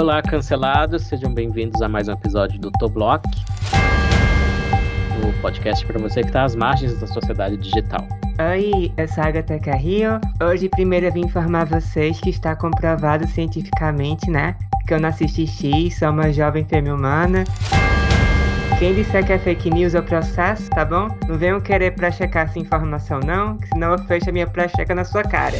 Olá, cancelados, sejam bem-vindos a mais um episódio do Toblock, o podcast para você que está às margens da sociedade digital. Oi, eu sou a Agatha Carrillo. Hoje, primeiro, eu vim informar vocês que está comprovado cientificamente, né? Que eu não assisti X, sou uma jovem fêmea humana. Quem disser que é fake news eu processo, tá bom? Não venham querer pra checar essa informação, não, que senão eu fecho a minha pré-checa na sua cara.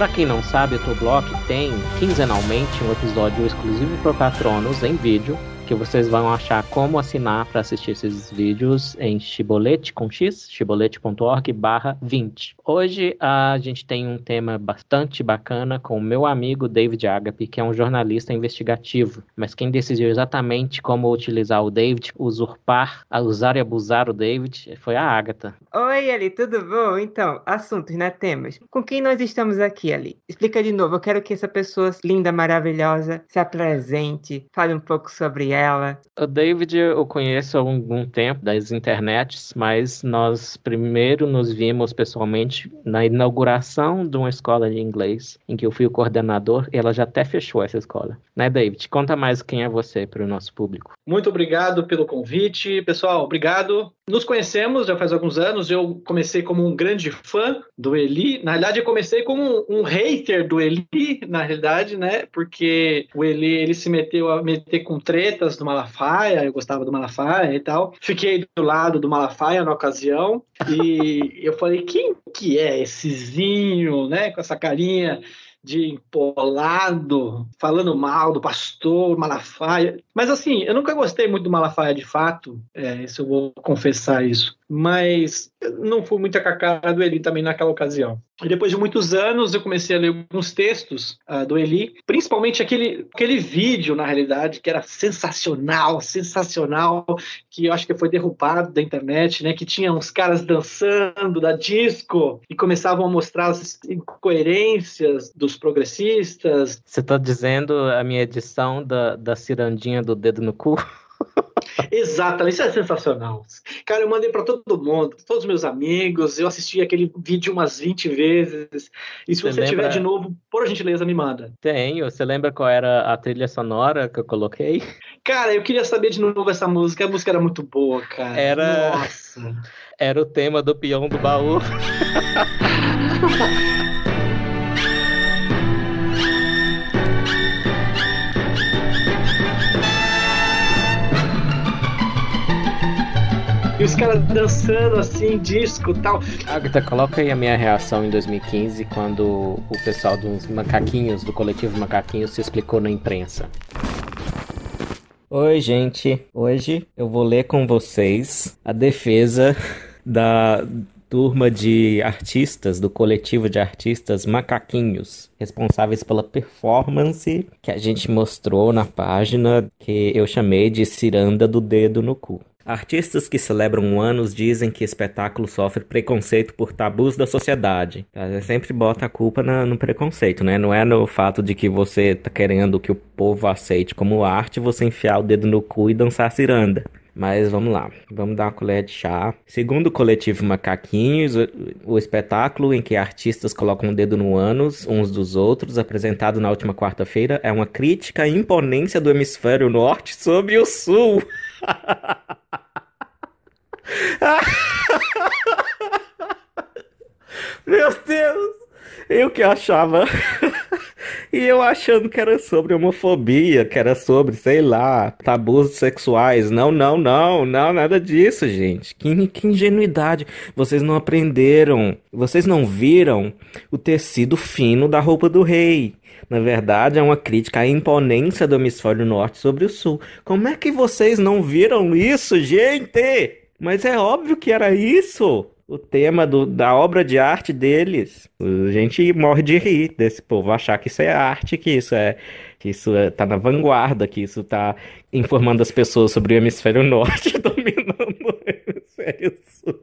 Para quem não sabe, o Toblock tem quinzenalmente um episódio exclusivo para patronos em vídeo que vocês vão achar como assinar para assistir esses vídeos em Chibolete com X, chibolete.org barra 20. Hoje a gente tem um tema bastante bacana com o meu amigo David Agape, que é um jornalista investigativo, mas quem decidiu exatamente como utilizar o David, usurpar, usar e abusar o David, foi a Agatha. Oi, Ali, tudo bom? Então, assuntos, né? Temas. Com quem nós estamos aqui, Ali? Explica de novo, eu quero que essa pessoa linda, maravilhosa, se apresente, fale um pouco sobre ela ela. O David eu conheço há algum tempo das internets, mas nós primeiro nos vimos pessoalmente na inauguração de uma escola de inglês, em que eu fui o coordenador e ela já até fechou essa escola. Né, David? Conta mais quem é você para o nosso público. Muito obrigado pelo convite. Pessoal, obrigado. Nos conhecemos já faz alguns anos. Eu comecei como um grande fã do Eli. Na realidade, eu comecei como um, um hater do Eli, na realidade, né? Porque o Eli ele se meteu a meter com tretas do Malafaia, eu gostava do Malafaia e tal. Fiquei do lado do Malafaia na ocasião e eu falei, quem que é essezinho, né, com essa carinha de empolado, falando mal do pastor Malafaia. Mas assim, eu nunca gostei muito do Malafaia de fato, é, isso eu vou confessar isso mas não fui muito a cara do Eli também naquela ocasião. E depois de muitos anos eu comecei a ler alguns textos uh, do Eli, principalmente aquele, aquele vídeo, na realidade, que era sensacional, sensacional, que eu acho que foi derrubado da internet, né? Que tinha uns caras dançando da disco e começavam a mostrar as incoerências dos progressistas. Você está dizendo a minha edição da, da cirandinha do dedo no cu? Exato, isso é sensacional. Cara, eu mandei para todo mundo, todos os meus amigos, eu assisti aquele vídeo umas 20 vezes. E se você, você lembra... tiver de novo, por gentileza, me manda. Tenho. Você lembra qual era a trilha sonora que eu coloquei? Cara, eu queria saber de novo essa música. A música era muito boa, cara. Era. Nossa. Era o tema do peão do baú. E os caras dançando assim, disco e tal. Agatha, coloca aí a minha reação em 2015, quando o pessoal dos macaquinhos, do coletivo Macaquinhos, se explicou na imprensa. Oi, gente. Hoje eu vou ler com vocês a defesa da turma de artistas, do coletivo de artistas Macaquinhos, responsáveis pela performance que a gente mostrou na página que eu chamei de Ciranda do Dedo no Cu. Artistas que celebram anos dizem que espetáculo sofre preconceito por tabus da sociedade. Você sempre bota a culpa na, no preconceito, né? Não é no fato de que você tá querendo que o povo aceite como arte você enfiar o dedo no cu e dançar ciranda. Mas vamos lá, vamos dar uma colher de chá. Segundo o coletivo Macaquinhos, o, espetáculo em que artistas colocam o dedo no ânus uns dos outros, apresentado na última quarta-feira, é uma crítica à imponência do hemisfério norte sobre o sul. Meu Deus! Eu que achava. e eu achando que era sobre homofobia, que era sobre, sei lá, tabus sexuais. Não, não, não, não, nada disso, gente. Que, que ingenuidade. Vocês não aprenderam. Vocês não viram o tecido fino da roupa do rei. Na verdade, é uma crítica à imponência do hemisfério norte sobre o sul. Como é que vocês não viram isso, gente? Mas é óbvio que era isso o tema do, da obra de arte deles. A gente morre de rir desse povo achar que isso é arte, que isso é que isso é, tá na vanguarda, que isso tá informando as pessoas sobre o hemisfério norte dominando o hemisfério sul.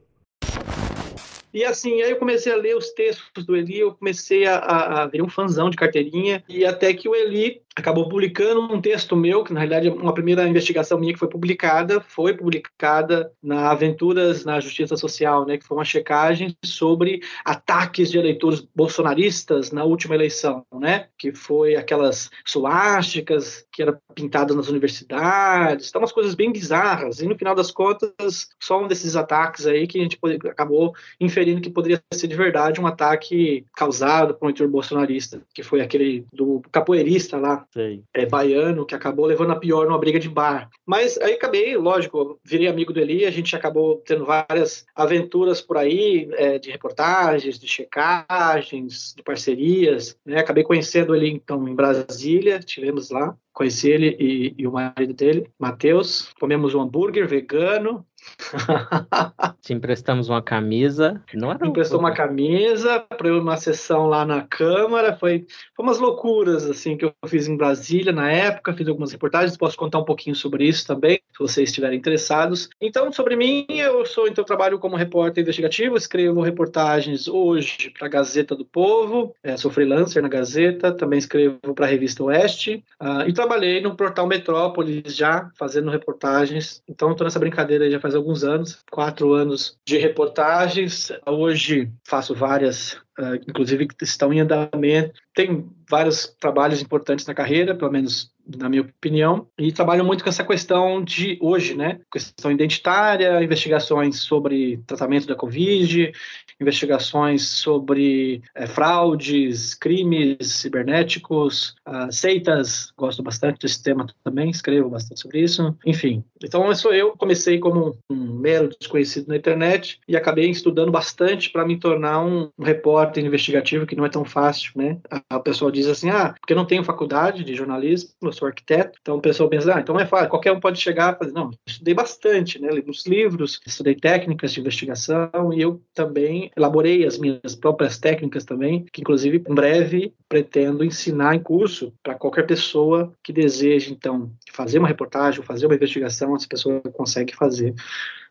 E assim, aí eu comecei a ler os textos do Eli, eu comecei a, a, a ver um fanzão de carteirinha, e até que o Eli acabou publicando um texto meu, que na realidade uma primeira investigação minha que foi publicada, foi publicada na Aventuras na Justiça Social, né, que foi uma checagem sobre ataques de eleitores bolsonaristas na última eleição, né, que foi aquelas suásticas que eram pintadas nas universidades, então umas coisas bem bizarras, e no final das contas, só um desses ataques aí que a gente acabou inferindo que poderia ser de verdade um ataque causado por um eleitor bolsonarista, que foi aquele do capoeirista lá, é, baiano, que acabou levando a pior numa briga de bar. Mas aí acabei, lógico, virei amigo do Eli, a gente acabou tendo várias aventuras por aí, é, de reportagens, de checagens, de parcerias, né? Acabei conhecendo ele, então, em Brasília, tivemos lá, conheci ele e, e o marido dele, Matheus, comemos um hambúrguer vegano, Te emprestamos uma camisa. Não era Emprestou uma camisa para uma sessão lá na Câmara. Foi, foi umas loucuras assim que eu fiz em Brasília na época. Fiz algumas reportagens. Posso contar um pouquinho sobre isso também, se vocês estiverem interessados. Então, sobre mim, eu sou então trabalho como repórter investigativo. Escrevo reportagens hoje para a Gazeta do Povo. É, sou freelancer na Gazeta. Também escrevo para a revista Oeste. Uh, e trabalhei no portal Metrópolis já fazendo reportagens. Então, estou nessa brincadeira já faz alguns anos, quatro anos de reportagens. Hoje faço várias, uh, inclusive que estão em andamento. Tem vários trabalhos importantes na carreira, pelo menos na minha opinião, e trabalho muito com essa questão de hoje, né? Questão identitária, investigações sobre tratamento da Covid, investigações sobre é, fraudes, crimes cibernéticos, uh, seitas, gosto bastante desse tema também, escrevo bastante sobre isso, enfim. Então, sou eu, comecei como um mero desconhecido na internet e acabei estudando bastante para me tornar um, repórter investigativo, que não é tão fácil, né? A, pessoa diz assim, ah, porque eu não tenho faculdade de jornalismo, eu sou arquiteto, então o pessoal pensa, ah, então é fácil, qualquer um pode chegar e fazer, não, estudei bastante, né? Li muitos livros, estudei técnicas de investigação e eu também elaborei as minhas próprias técnicas também, que inclusive em breve pretendo ensinar em curso para qualquer pessoa que deseje, então, fazer uma reportagem, fazer uma investigação, essa pessoa consegue fazer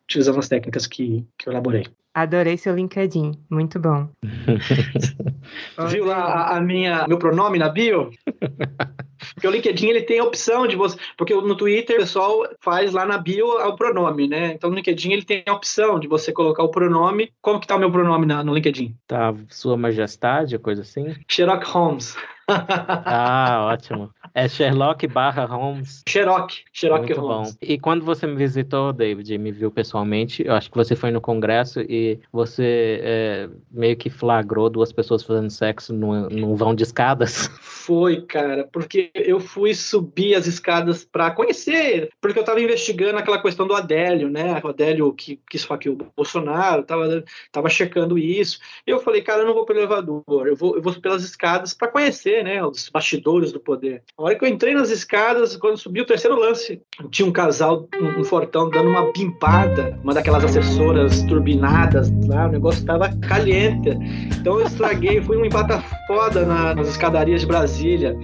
utilizando as técnicas que, que eu elaborei. Adorei seu LinkedIn, muito bom. Viu lá a, a, minha meu pronome na bio? Porque o LinkedIn ele tem a opção de você, porque no Twitter o pessoal faz lá na bio o pronome, né? Então no LinkedIn ele tem a opção de você colocar o pronome. Como que tá o meu pronome na, no LinkedIn? Tá Sua Majestade, coisa assim? Sherlock Holmes. Ah, ótimo. É Sherlock barra Holmes. Sherlock. Sherlock Muito Holmes. Bom. E quando você me visitou, David, me viu pessoalmente, eu acho que você foi no congresso e você é, meio que flagrou duas pessoas fazendo sexo num, num vão de escadas. Foi, cara, porque eu fui subir as escadas para conhecer, porque eu estava investigando aquela questão do Adélio, né? O Adélio que, que esfaqueou o Bolsonaro, tava, tava checando isso. E eu falei, cara, eu não vou pelo elevador, eu vou, eu vou pelas escadas para conhecer, né? Os bastidores do poder. A hora que eu entrei nas escadas, quando subi o terceiro lance, tinha um casal, um, um fortão, dando uma pimpada, uma daquelas assessoras turbinadas lá, o negócio estava caliente. Então eu estraguei, fui um empata foda na, nas escadarias de Brasília.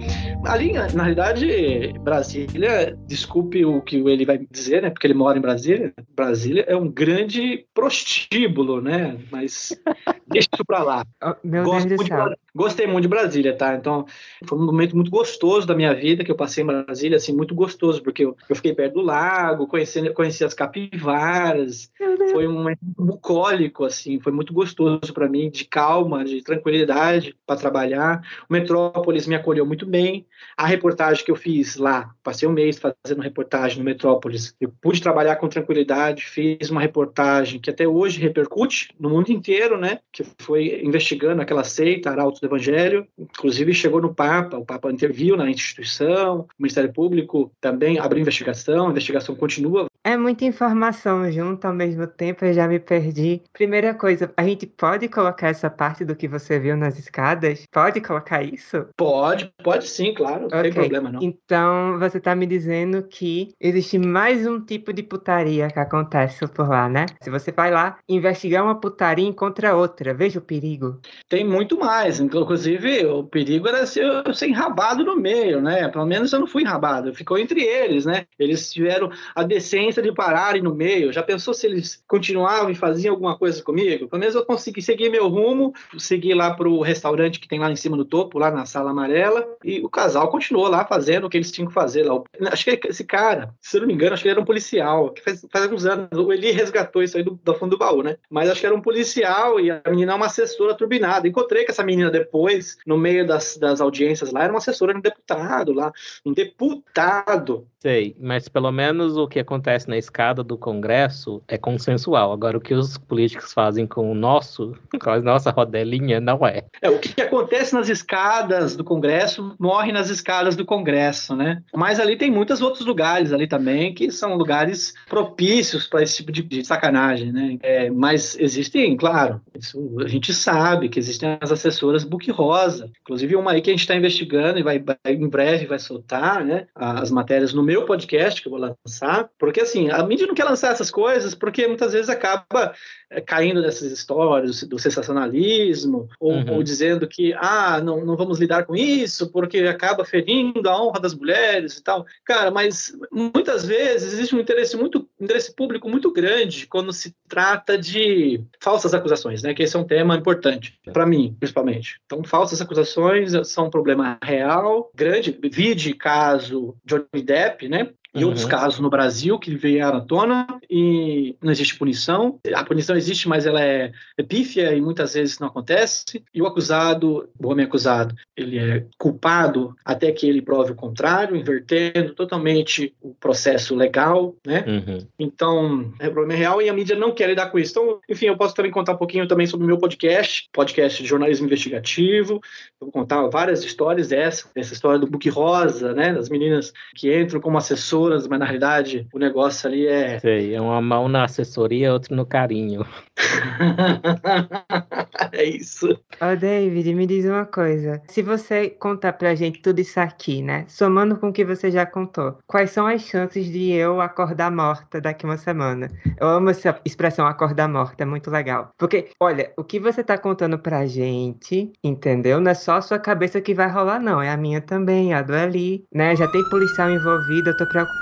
Ali, na realidade, Brasília, desculpe o que ele vai dizer, né? Porque ele mora em Brasília. Brasília é um grande prostíbulo, né? Mas deixa isso pra lá. Oh, meu Gosto Deus do céu. Gostei muito de Brasília, tá? Então, foi um momento muito gostoso da minha vida que eu passei em Brasília, assim, muito gostoso, porque eu, eu fiquei perto do lago, conheci, conheci as capivaras, foi um momento bucólico, assim, foi muito gostoso para mim, de calma, de tranquilidade para trabalhar. O Metrópolis me acolheu muito bem. A reportagem que eu fiz lá, passei um mês fazendo reportagem no Metrópolis, eu pude trabalhar com tranquilidade, fiz uma reportagem que até hoje repercute no mundo inteiro, né? Que foi investigando aquela seita, Arautos do Evangelho, inclusive chegou no Papa, o Papa interviu na instituição, o Ministério Público também abriu investigação, a investigação continua. É muita informação junto ao mesmo tempo, eu já me perdi. Primeira coisa, a gente pode colocar essa parte do que você viu nas escadas? Pode colocar isso? Pode, pode sim, claro, não okay. tem problema não. Então, você está me dizendo que existe mais um tipo de putaria que acontece por lá, né? Se você vai lá investigar uma putaria encontra outra, veja o perigo. Tem muito mais, inclusive o perigo era ser, ser enrabado no meio, né? Pelo menos eu não fui enrabado, ficou entre eles, né? Eles tiveram a decência paciência de pararem no meio. Já pensou se eles continuavam e faziam alguma coisa comigo? Pelo menos eu consegui seguir meu rumo, seguir lá pro restaurante que tem lá em cima do topo, lá na sala amarela, e o casal continuou lá fazendo o que eles tinham que fazer lá. Acho que esse cara, se eu não me engano, acho que ele era um policial, que faz, faz alguns anos, o Eli resgatou isso aí do, do fundo do baú, né? Mas acho que era um policial e a menina é uma assessora turbinada. Encontrei com essa menina depois, no meio das, das audiências lá, era uma assessora de um deputado lá, um deputado Sei, mas pelo menos o que acontece na escada do Congresso é consensual. Agora, o que os políticos fazem com o nosso, com a nossa rodelinha, não é. É, o que acontece nas escadas do Congresso morre nas escadas do Congresso, né? Mas ali tem muitos outros lugares ali também que são lugares propícios para esse tipo de, de sacanagem, né? É, mas existem, claro, isso a gente sabe que existem as assessoras book rosa, inclusive uma aí que a gente está investigando e vai, em breve vai soltar, né? As matérias no meu podcast que eu vou lançar, porque assim, a mídia não quer lançar essas coisas porque muitas vezes acaba é, caindo nessas histórias do sensacionalismo, ou, uhum. ou, dizendo que, ah, não, não vamos lidar com isso porque acaba ferindo a honra das mulheres e tal. Cara, mas muitas vezes existe um interesse muito, interesse público muito grande quando se trata de falsas acusações, né? Que esse é um tema importante, para mim, principalmente. Então, falsas acusações são um problema real, grande. Vide caso Johnny Depp, né? E uhum. outros casos no Brasil que vieram à tona e não existe punição. A punição existe, mas ela é, é pífia e muitas vezes não acontece. E o acusado, o homem acusado, ele é culpado até que ele prove o contrário, invertendo totalmente o processo legal, né? Uhum. Então, é um problema real e a mídia não quer lidar com isso. Então, enfim, eu posso também contar um pouquinho também sobre o meu podcast, podcast de jornalismo investigativo. Eu vou contar várias histórias dessa, dessa história do Book Rosa, né? Das meninas que entram como assessor mas na realidade o negócio ali é. Sei, é uma mão na assessoria, outra no carinho. é isso. Ó, David, me diz uma coisa. Se você contar pra gente tudo isso aqui, né? Somando com o que você já contou, quais são as chances de eu acordar morta daqui uma semana? Eu amo essa expressão acordar morta, é muito legal. Porque, olha, o que você tá contando pra gente, entendeu? Não é só a sua cabeça que vai rolar, não. É a minha também, a do Eli, né? Já tem policial envolvido, eu tô preocupada.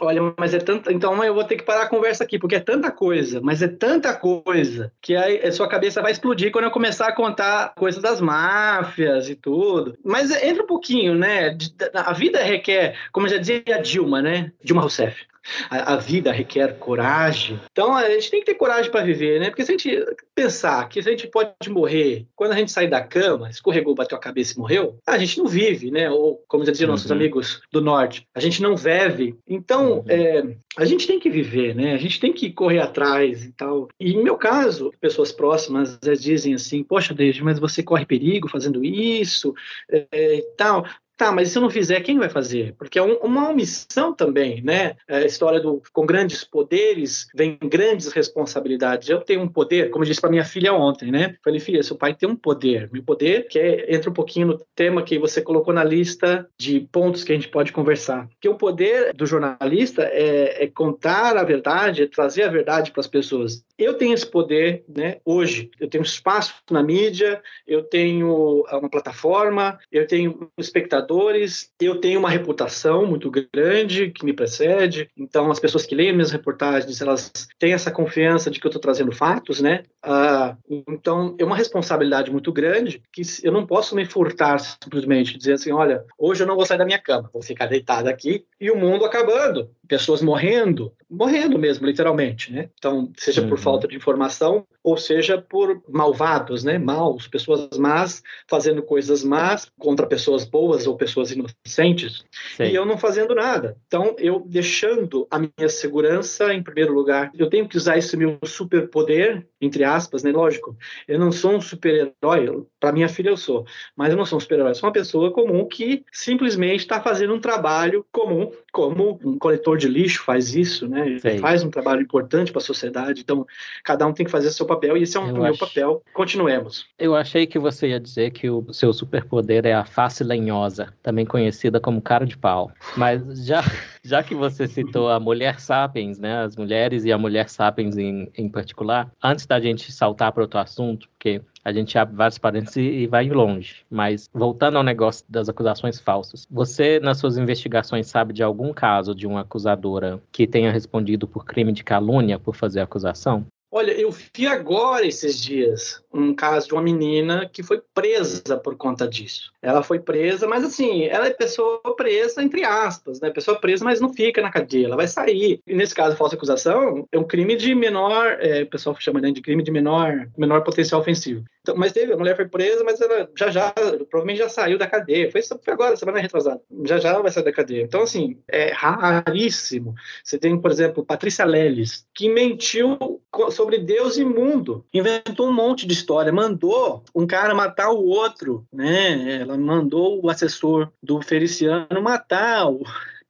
Olha, mas é tanto. Então eu vou ter que parar a conversa aqui, porque é tanta coisa, mas é tanta coisa que a sua cabeça vai explodir quando eu começar a contar coisas das máfias e tudo. Mas entra um pouquinho, né? A vida requer, como já dizia a Dilma, né? Dilma Rousseff. A, a, vida requer coragem. Então a gente tem que ter coragem para viver, né? Porque se a gente pensar que a gente pode morrer quando a gente sair da cama, escorregou, bateu a cabeça e morreu, a gente não vive, né? Ou, como já diziam uhum. nossos amigos do norte, a gente não vive. Então, uhum. é, a gente tem que viver, né? A gente tem que correr atrás e tal. E no meu caso, pessoas próximas dizem assim: Poxa, David, mas você corre perigo fazendo isso é, e tal. Tá, mas se eu não fizer, quem vai fazer? Porque é um, uma omissão também, né? É a história do com grandes poderes vem grandes responsabilidades. Eu tenho um poder, como eu disse para minha filha ontem, né? Falei, filha, seu pai tem um poder. Meu poder, que é, entra um pouquinho no tema que você colocou na lista de pontos que a gente pode conversar. Que o poder do jornalista é, é contar a verdade, é trazer a verdade para as pessoas. Eu tenho esse poder, né? Hoje, eu tenho espaço na mídia, eu tenho uma plataforma, eu tenho um espectador eu tenho uma reputação muito grande que me precede, então as pessoas que leem minhas reportagens, elas têm essa confiança de que eu estou trazendo fatos, né? Ah, então é uma responsabilidade muito grande que eu não posso me furtar simplesmente, dizer assim, olha, hoje eu não vou sair da minha cama, vou ficar deitado aqui e o mundo acabando, pessoas morrendo, morrendo mesmo, literalmente, né? Então, seja uhum. por falta de informação ou seja por malvados, né? Maus, pessoas más fazendo coisas más contra pessoas boas ou pessoas inocentes Sim. e eu não fazendo nada. Então, eu deixando a minha segurança em primeiro lugar. Eu tenho que usar esse meu superpoder, entre aspas, né? Lógico, eu não sou um super-herói, para minha filha eu sou, mas eu não sou um super-herói, sou uma pessoa comum que simplesmente está fazendo um trabalho comum, como um coletor de lixo faz isso, né? Faz um trabalho importante para a sociedade. Então, cada um tem que fazer seu papel e esse é um, o meu papel. Continuemos. Eu achei que você ia dizer que o seu superpoder é a face lenhosa, também conhecida como cara de pau. Mas já Já que você citou a mulher sapiens, né? As mulheres e a mulher sapiens em, em particular, antes da gente saltar para outro assunto, porque a gente abre vários parênteses e vai longe. Mas voltando ao negócio das acusações falsas, você, nas suas investigações, sabe de algum caso de uma acusadora que tenha respondido por crime de calúnia por fazer acusação? Olha, eu vi agora esses dias um caso de uma menina que foi presa por conta disso. Ela foi presa, mas assim, ela é pessoa presa entre aspas, né? Pessoa presa, mas não fica na cadeia, ela vai sair. E nesse caso, falsa acusação é um crime de menor, é, o pessoal chama né, de crime de menor, menor potencial ofensivo. Então, mas teve, a mulher foi presa, mas ela já já, provavelmente já saiu da cadeia. Foi, foi agora, semana retrasada. Já já vai sair da cadeia. Então, assim, é raríssimo. Você tem, por exemplo, Patrícia Leles, que mentiu sobre Deus e mundo. Inventou um monte de história. Mandou um cara matar o outro, né? Ela mandou o assessor do Feliciano matar o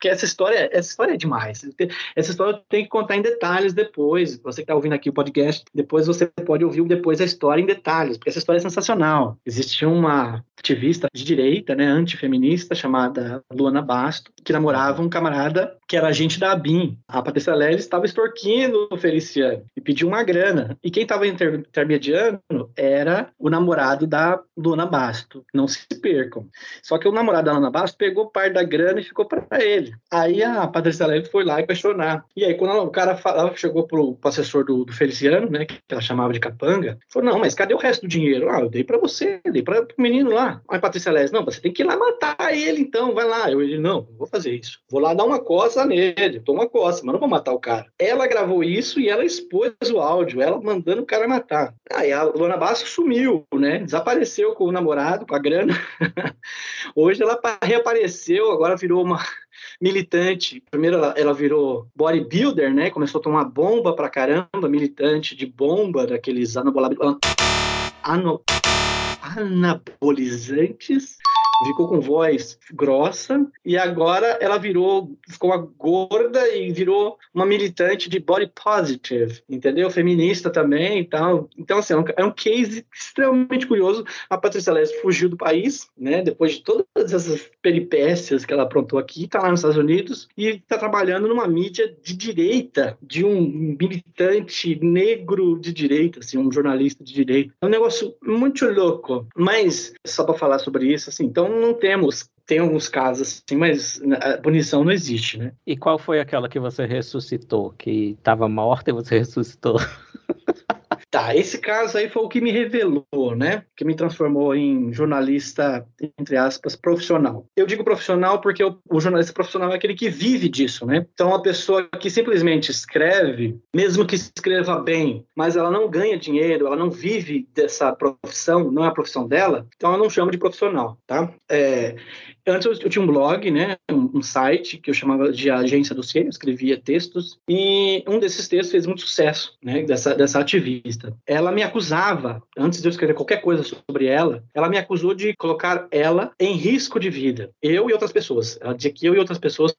porque essa história, essa história é demais. Essa história tenho que contar em detalhes depois. Você que está ouvindo aqui o podcast, depois você pode ouvir depois a história em detalhes, porque essa história é sensacional. Existia uma ativista de direita, né, antifeminista, chamada Luana Basto, que namorava um camarada que era agente da ABIN. A Patrícia Leles estava extorquindo o Feliciano e pediu uma grana. E quem estava inter intermediando era o namorado da Luana Basto. Não se percam. Só que o namorado da Luana Basto pegou parte da grana e ficou para ele. Aí a Patrícia Leles foi lá e questionar. E aí, quando o cara falava, chegou pro, pro assessor do, do, Feliciano, né, que ela chamava de capanga, falou: Não, mas cadê o resto do dinheiro? Ah, eu dei para você, dei para o menino lá. Aí a Patrícia Leles: Não, você tem que ir lá matar ele então, vai lá. Eu ele: Não, não vou fazer isso. Vou lá dar uma coça nele, tô uma coça, mas não vou matar o cara. Ela gravou isso e ela expôs o áudio, ela mandando o cara matar. Aí a Luana Basso sumiu, né? Desapareceu com o namorado, com a grana. Hoje ela reapareceu, agora virou uma militante. Primeiro ela, ela, virou bodybuilder, né? Começou a tomar bomba pra caramba, militante de bomba, daqueles anabolizantes ficou com voz grossa e agora ela virou, ficou uma gorda e virou uma militante de body positive, entendeu? Feminista também e tal. Então, assim, é um é case extremamente curioso. A Patrícia Leste fugiu do país, né? Depois de todas essas peripécias que ela aprontou aqui, tá lá nos Estados Unidos e está trabalhando numa mídia de direita, de um militante negro de direita, assim, um jornalista de direita. É um negócio muito louco. Mas, só para falar sobre isso, assim, então, não temos. Tem alguns casos assim, mas a punição não existe, né? E qual foi aquela que você ressuscitou? Que estava morta e você ressuscitou? Tá, esse caso aí foi o que me revelou, né? Que me transformou em jornalista, entre aspas, profissional. Eu digo profissional porque o, o jornalista profissional é aquele que vive disso, né? Então, a pessoa que simplesmente escreve, mesmo que escreva bem, mas ela não ganha dinheiro, ela não vive dessa profissão, não é a profissão dela, então eu não chamo de profissional, tá? É, Antes eu, tinha um blog, né, um, um, site que eu chamava de Agência do C, eu escrevia textos, e um desses textos fez muito sucesso, né, dessa, dessa ativista. Ela me acusava, antes de eu escrever qualquer coisa sobre ela, ela me acusou de colocar ela em risco de vida. Eu e outras pessoas. Ela dizia que eu e outras pessoas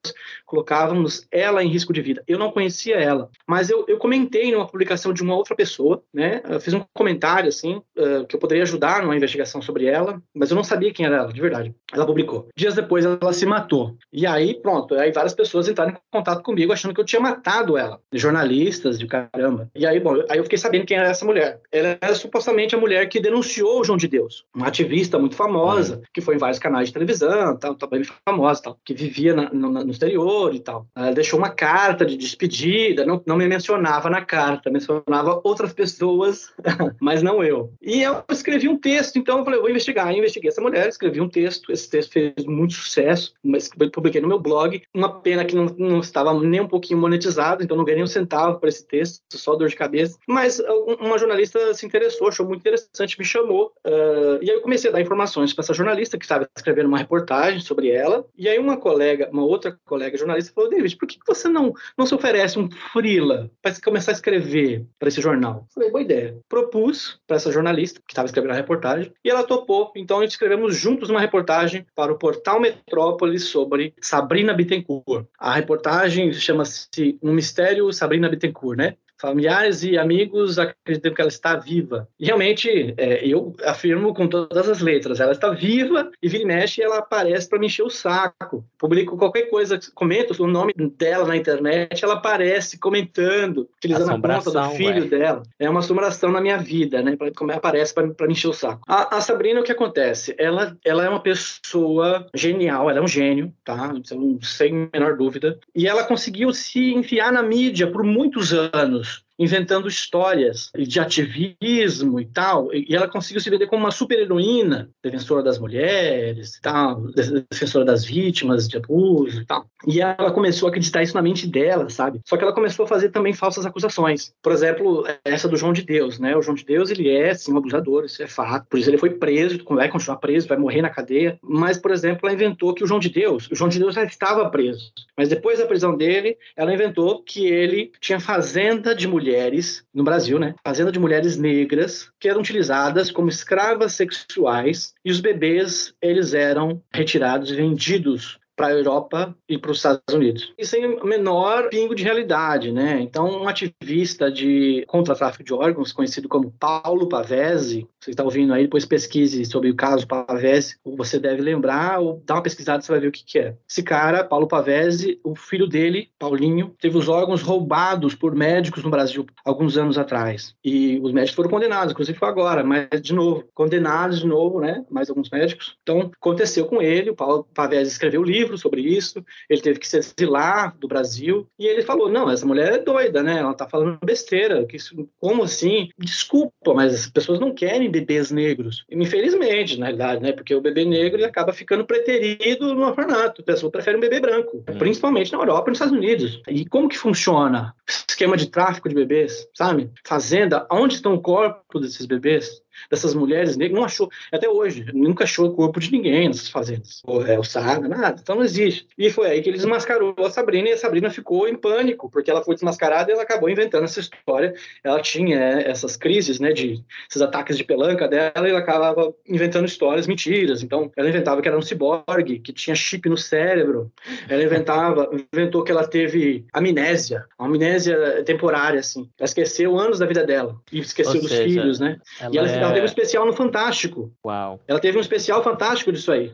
colocávamos ela em risco de vida. Eu não conhecia ela, mas eu, eu comentei numa publicação de uma outra pessoa, né, eu fiz um comentário, assim, uh, que eu poderia ajudar numa investigação sobre ela, mas eu não sabia quem era ela, de verdade. Ela publicou. Dias depois ela se matou. E aí, pronto, aí várias pessoas entraram em contato comigo achando que eu tinha matado ela. Jornalistas de caramba. E aí, bom, aí eu fiquei sabendo quem era essa mulher. Ela era supostamente a mulher que denunciou o João de Deus. Uma ativista muito famosa, que foi em vários canais de televisão, tal, bem famosa, tal, que vivia na, no, no, exterior e tal. Ela deixou uma carta de despedida, não, não me mencionava na carta, mencionava outras pessoas, mas não eu. E eu escrevi um texto, então eu falei, eu vou investigar. Eu investiguei essa mulher, escrevi um texto, esse texto fez muito sucesso, mas publiquei no meu blog. Uma pena que não, não estava nem um pouquinho monetizado, então não ganhei um centavo por esse texto, só dor de cabeça. Mas uma jornalista se interessou, achou muito interessante, me chamou. Uh, e aí eu comecei a dar informações para essa jornalista que estava escrevendo uma reportagem sobre ela. E aí uma colega, uma outra colega jornalista falou: David, por que você não, não se oferece um freela para começar a escrever para esse jornal? falei, boa ideia. Propus para essa jornalista que estava escrevendo a reportagem e ela topou. Então a gente escrevemos juntos uma reportagem para o portal Portal Metrópolis sobre Sabrina Bittencourt. A reportagem chama-se Um Mistério Sabrina Bittencourt, né? Familiares e amigos acreditam que ela está viva. E realmente, é, eu afirmo com todas as letras, ela está viva e vira e mexe ela aparece para me encher o saco. Publico qualquer coisa, comento o nome dela na internet, ela aparece comentando, utilizando a conta do filho dela. É uma assombração na minha vida, né? Como aparece para me encher o saco. A, a, Sabrina, o que acontece? Ela, ela é uma pessoa genial, ela é um gênio, tá? Então, sem menor dúvida. E ela conseguiu se enfiar na mídia por muitos anos Bush. Inventando histórias de ativismo e tal, e ela conseguiu se vender como uma super-heroína, defensora das mulheres e tal, defensora das vítimas de abuso e tal. E ela começou a acreditar isso na mente dela, sabe? Só que ela começou a fazer também falsas acusações. Por exemplo, essa do João de Deus, né? O João de Deus, ele é, sim, um abusador, isso é fato. Por isso ele foi preso, vai continuar preso, vai morrer na cadeia. Mas, por exemplo, ela inventou que o João de Deus, o João de Deus já estava preso. Mas depois da prisão dele, ela inventou que ele tinha fazenda de mulheres mulheres, no Brasil, né? Fazenda de mulheres negras que eram utilizadas como escravas sexuais e os bebês, eles eram retirados e vendidos para a Europa e para os Estados Unidos. E sem o menor pingo de realidade, né? Então, um ativista de contra tráfico de órgãos, conhecido como Paulo Pavese, você está ouvindo aí, depois pesquise sobre o caso Pavese, você deve lembrar ou dar uma pesquisada, você vai ver o que, que é. Esse cara, Paulo Pavese, o filho dele, Paulinho, teve os órgãos roubados por médicos no Brasil alguns anos atrás. E os médicos foram condenados, inclusive foi agora, mas de novo, condenados de novo, né? Mais alguns médicos. Então, aconteceu com ele, o Paulo Pavese escreveu o livro, livro sobre isso, ele teve que se exilar do Brasil, e ele falou, não, essa mulher é doida, né, ela tá falando besteira, que isso, como assim? Desculpa, mas as pessoas não querem bebês negros, infelizmente, na realidade, né, porque o bebê negro ele acaba ficando preterido no orfanato, a pessoa prefere um bebê branco, hum. principalmente na Europa e nos Estados Unidos. E como que funciona? Esquema de tráfico de bebês, sabe? Fazenda, onde estão o corpo desses bebês? Dessas mulheres negras, não achou, até hoje, nunca achou o corpo de ninguém nessas fazendas. Ou é o Saga, nada, então não existe. E foi aí que ele desmascarou a Sabrina e a Sabrina ficou em pânico, porque ela foi desmascarada e ela acabou inventando essa história. Ela tinha é, essas crises, né, de esses ataques de pelanca dela e ela acabava inventando histórias mentiras. Então, ela inventava que era um ciborgue, que tinha chip no cérebro. Ela inventava, inventou que ela teve amnésia, amnésia temporária, assim. Ela esqueceu anos da vida dela e esqueceu Ou dos seja, filhos, né? E ela é ela teve um especial no Fantástico. Uau. Ela teve um especial fantástico disso aí.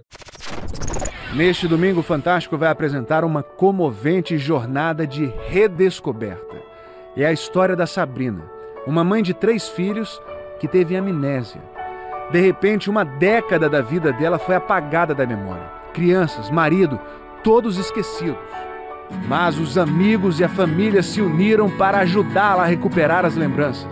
Neste domingo, Fantástico vai apresentar uma comovente jornada de redescoberta. É a história da Sabrina, uma mãe de três filhos que teve amnésia. De repente, uma década da vida dela foi apagada da memória. Crianças, marido, todos esquecidos. Mas os amigos e a família se uniram para ajudá-la a recuperar as lembranças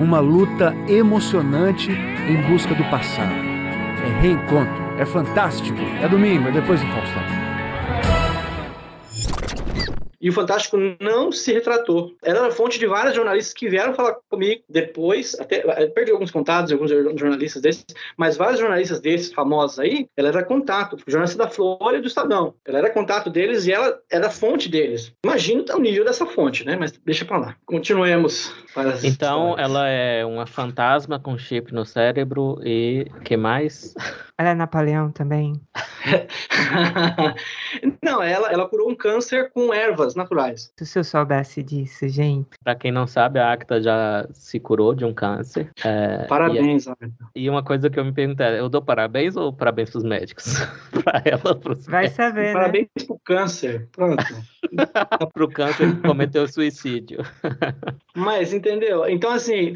uma luta emocionante em busca do passado. É reencontro, é fantástico, é domingo, é depois do Faustão. E o Fantástico não se retratou. Ela era fonte de vários jornalistas que vieram falar comigo depois, até perdi alguns contatos, alguns jornalistas desses, mas vários jornalistas desses famosos aí, ela era contato, jornalista da Flora e do Estadão. Ela era contato deles e ela era fonte deles. Imagina o nível dessa fonte, né? Mas deixa pra lá. Continuemos. Então, histórias. ela é uma fantasma com chip no cérebro e que mais? Ela é Napoleão também. não, ela, ela curou um câncer com ervas naturais. Se eu soubesse disso, gente. Pra quem não sabe, a Acta já se curou de um câncer. É, parabéns, Acta. E uma coisa que eu me pergunto é, eu dou parabéns ou parabéns pros médicos? pra ela, pros Vai médicos? saber, Parabéns né? pro câncer. Pronto. pro câncer que cometeu suicídio. Mas, entendeu? Então, assim,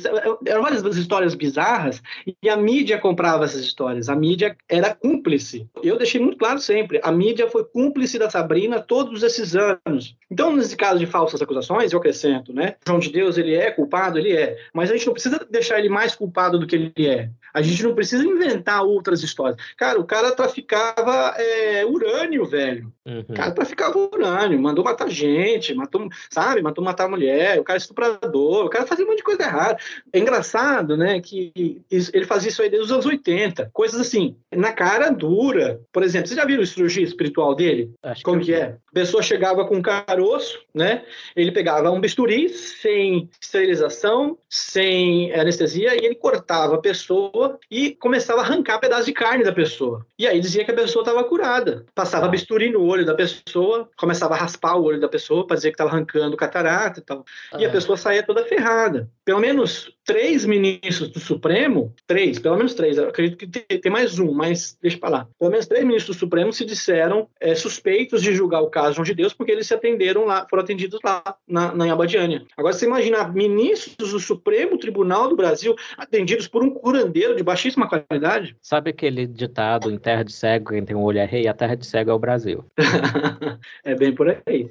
eram várias histórias bizarras e a mídia comprava essas histórias. A mídia era cúmplice. Eu deixei muito claro sempre, a mídia foi cúmplice da Sabrina todos esses anos. Então, nesse caso de falsas acusações, eu acrescento, né? João de Deus, ele é culpado? Ele é. Mas a gente não precisa deixar ele mais culpado do que ele é. A gente não precisa inventar outras histórias. Cara, o cara traficava é, urânio, velho. Uhum. O cara traficava urânio, mandou matar gente, matou, sabe? Matou matar mulher, o cara é estuprador, o cara fazia um monte de coisa errada. É engraçado, né, que ele fazia isso aí desde os anos 80. Coisas assim, na cara dura. Por exemplo, vocês já viram o cirurgia espiritual dele? Acho Como que, que é? A pessoa chegava com um caroço, né? Ele pegava um bisturi sem esterilização, sem anestesia, e ele cortava a pessoa e começava a arrancar pedaços de carne da pessoa. E aí dizia que a pessoa estava curada. Passava bisturi no olho da pessoa, começava a raspar o olho da pessoa para dizer que estava arrancando catarata e tal. E a ah. pessoa saía toda ferrada. Pelo menos três ministros do Supremo, três, pelo menos três, acredito que tem, tem, mais um, mas deixa para lá. Pelo menos três ministros do Supremo se disseram é, suspeitos de julgar o caso João de Deus porque eles se atenderam lá, foram atendidos lá na, na Abadiânia. Agora você imagina ministros do Supremo Tribunal do Brasil atendidos por um curandeiro de baixíssima qualidade? Sabe aquele ditado em terra de cego, quem tem um olho é rei, a terra de cego é o Brasil. é bem por aí.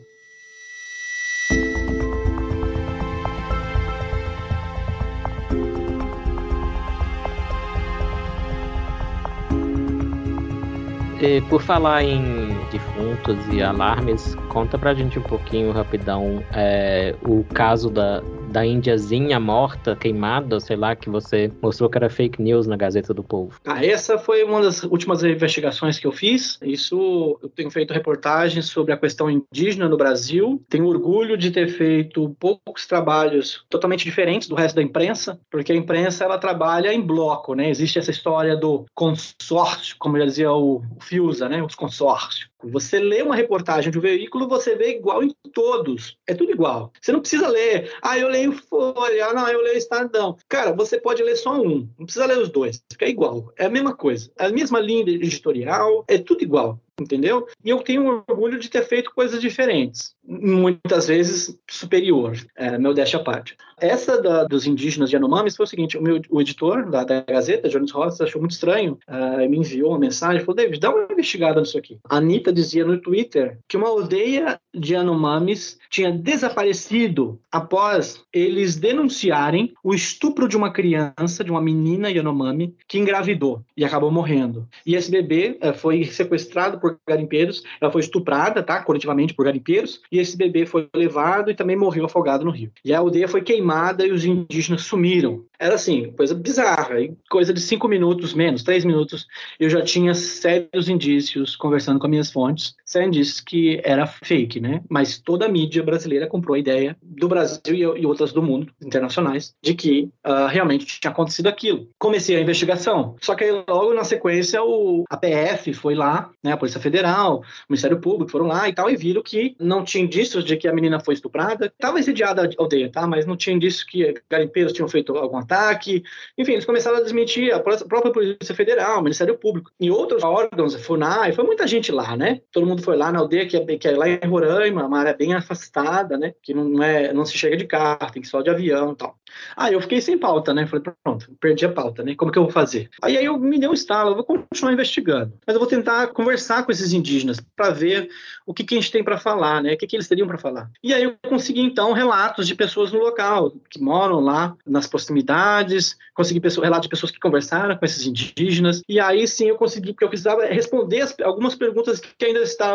E por falar em defuntos e alarmes, conta pra gente um pouquinho rapidão é, o caso da, da índiazinha morta, queimada, sei lá, que você mostrou que era fake news na Gazeta do Povo. Ah, essa foi uma das últimas investigações que eu fiz. Isso, eu tenho feito reportagens sobre a questão indígena no Brasil. Tenho orgulho de ter feito poucos trabalhos totalmente diferentes do resto da imprensa, porque a imprensa ela trabalha em bloco, né? Existe essa história do consórcio, como já dizia o Fiusa, né? Os consórcios. Você lê uma reportagem de um veículo, você vê igual em todos. É tudo igual. Você não precisa ler, ah, eu leio Folha, ah, não, eu leio Estadão. Cara, você pode ler só um, não precisa ler os dois. Fica igual. É a mesma coisa. É a mesma linha editorial, é tudo igual entendeu? E eu tenho orgulho de ter feito coisas diferentes, muitas vezes superior, é, meu deixa à parte. Essa da, dos indígenas de Yanomamis foi o seguinte, o meu o editor da, da Gazeta, Jones Ross, achou muito estranho, uh, me enviou uma mensagem, falou, David, dá uma investigada nisso aqui. A Anitta dizia no Twitter que uma aldeia de Yanomamis tinha desaparecido após eles denunciarem o estupro de uma criança, de uma menina Yanomami, que engravidou e acabou morrendo. E esse bebê uh, foi sequestrado por garimpeiros, ela foi estuprada, tá, coletivamente por garimpeiros, e esse bebê foi levado e também morreu afogado no rio. E a aldeia foi queimada e os indígenas sumiram. Era assim, coisa bizarra, coisa de cinco minutos, menos, três minutos, eu já tinha sérios indícios, conversando com minhas fontes, sérios indícios que era fake, né? Mas toda a mídia brasileira comprou a ideia do Brasil e, outras do mundo, internacionais, de que uh, realmente tinha acontecido aquilo. Comecei a investigação, só que aí, logo na sequência o, a PF foi lá, né, a Polícia Federal, o Ministério Público foram lá e tal, e viram que não tinha indícios de que a menina foi estuprada. Estava exediada a aldeia, tá? Mas não tinha indício que garimpeiros tinham feito algum ataque. Enfim, eles começaram a desmentir a própria Polícia Federal, o Ministério Público e outros órgãos, FUNAI, foi muita gente lá, né? Todo mundo foi lá na aldeia, que é, que é lá em Roraima, uma área bem afastada, né? Que não, é, não se chega de carro, tem que só de avião e tal. Aí eu fiquei sem pauta, né? Falei, pronto, perdi a pauta, né? Como que eu vou fazer? Aí, aí eu me deu um estalo, eu vou continuar investigando. Mas eu vou tentar conversar com esses indígenas para ver o que, que, a gente tem para falar, né? O que, que eles teriam para falar. E aí eu consegui, então, relatos de pessoas no local, que moram lá nas proximidades, consegui pessoas, relatos de pessoas que conversaram com esses indígenas. E aí sim eu consegui, porque eu precisava responder as, algumas perguntas que ainda estavam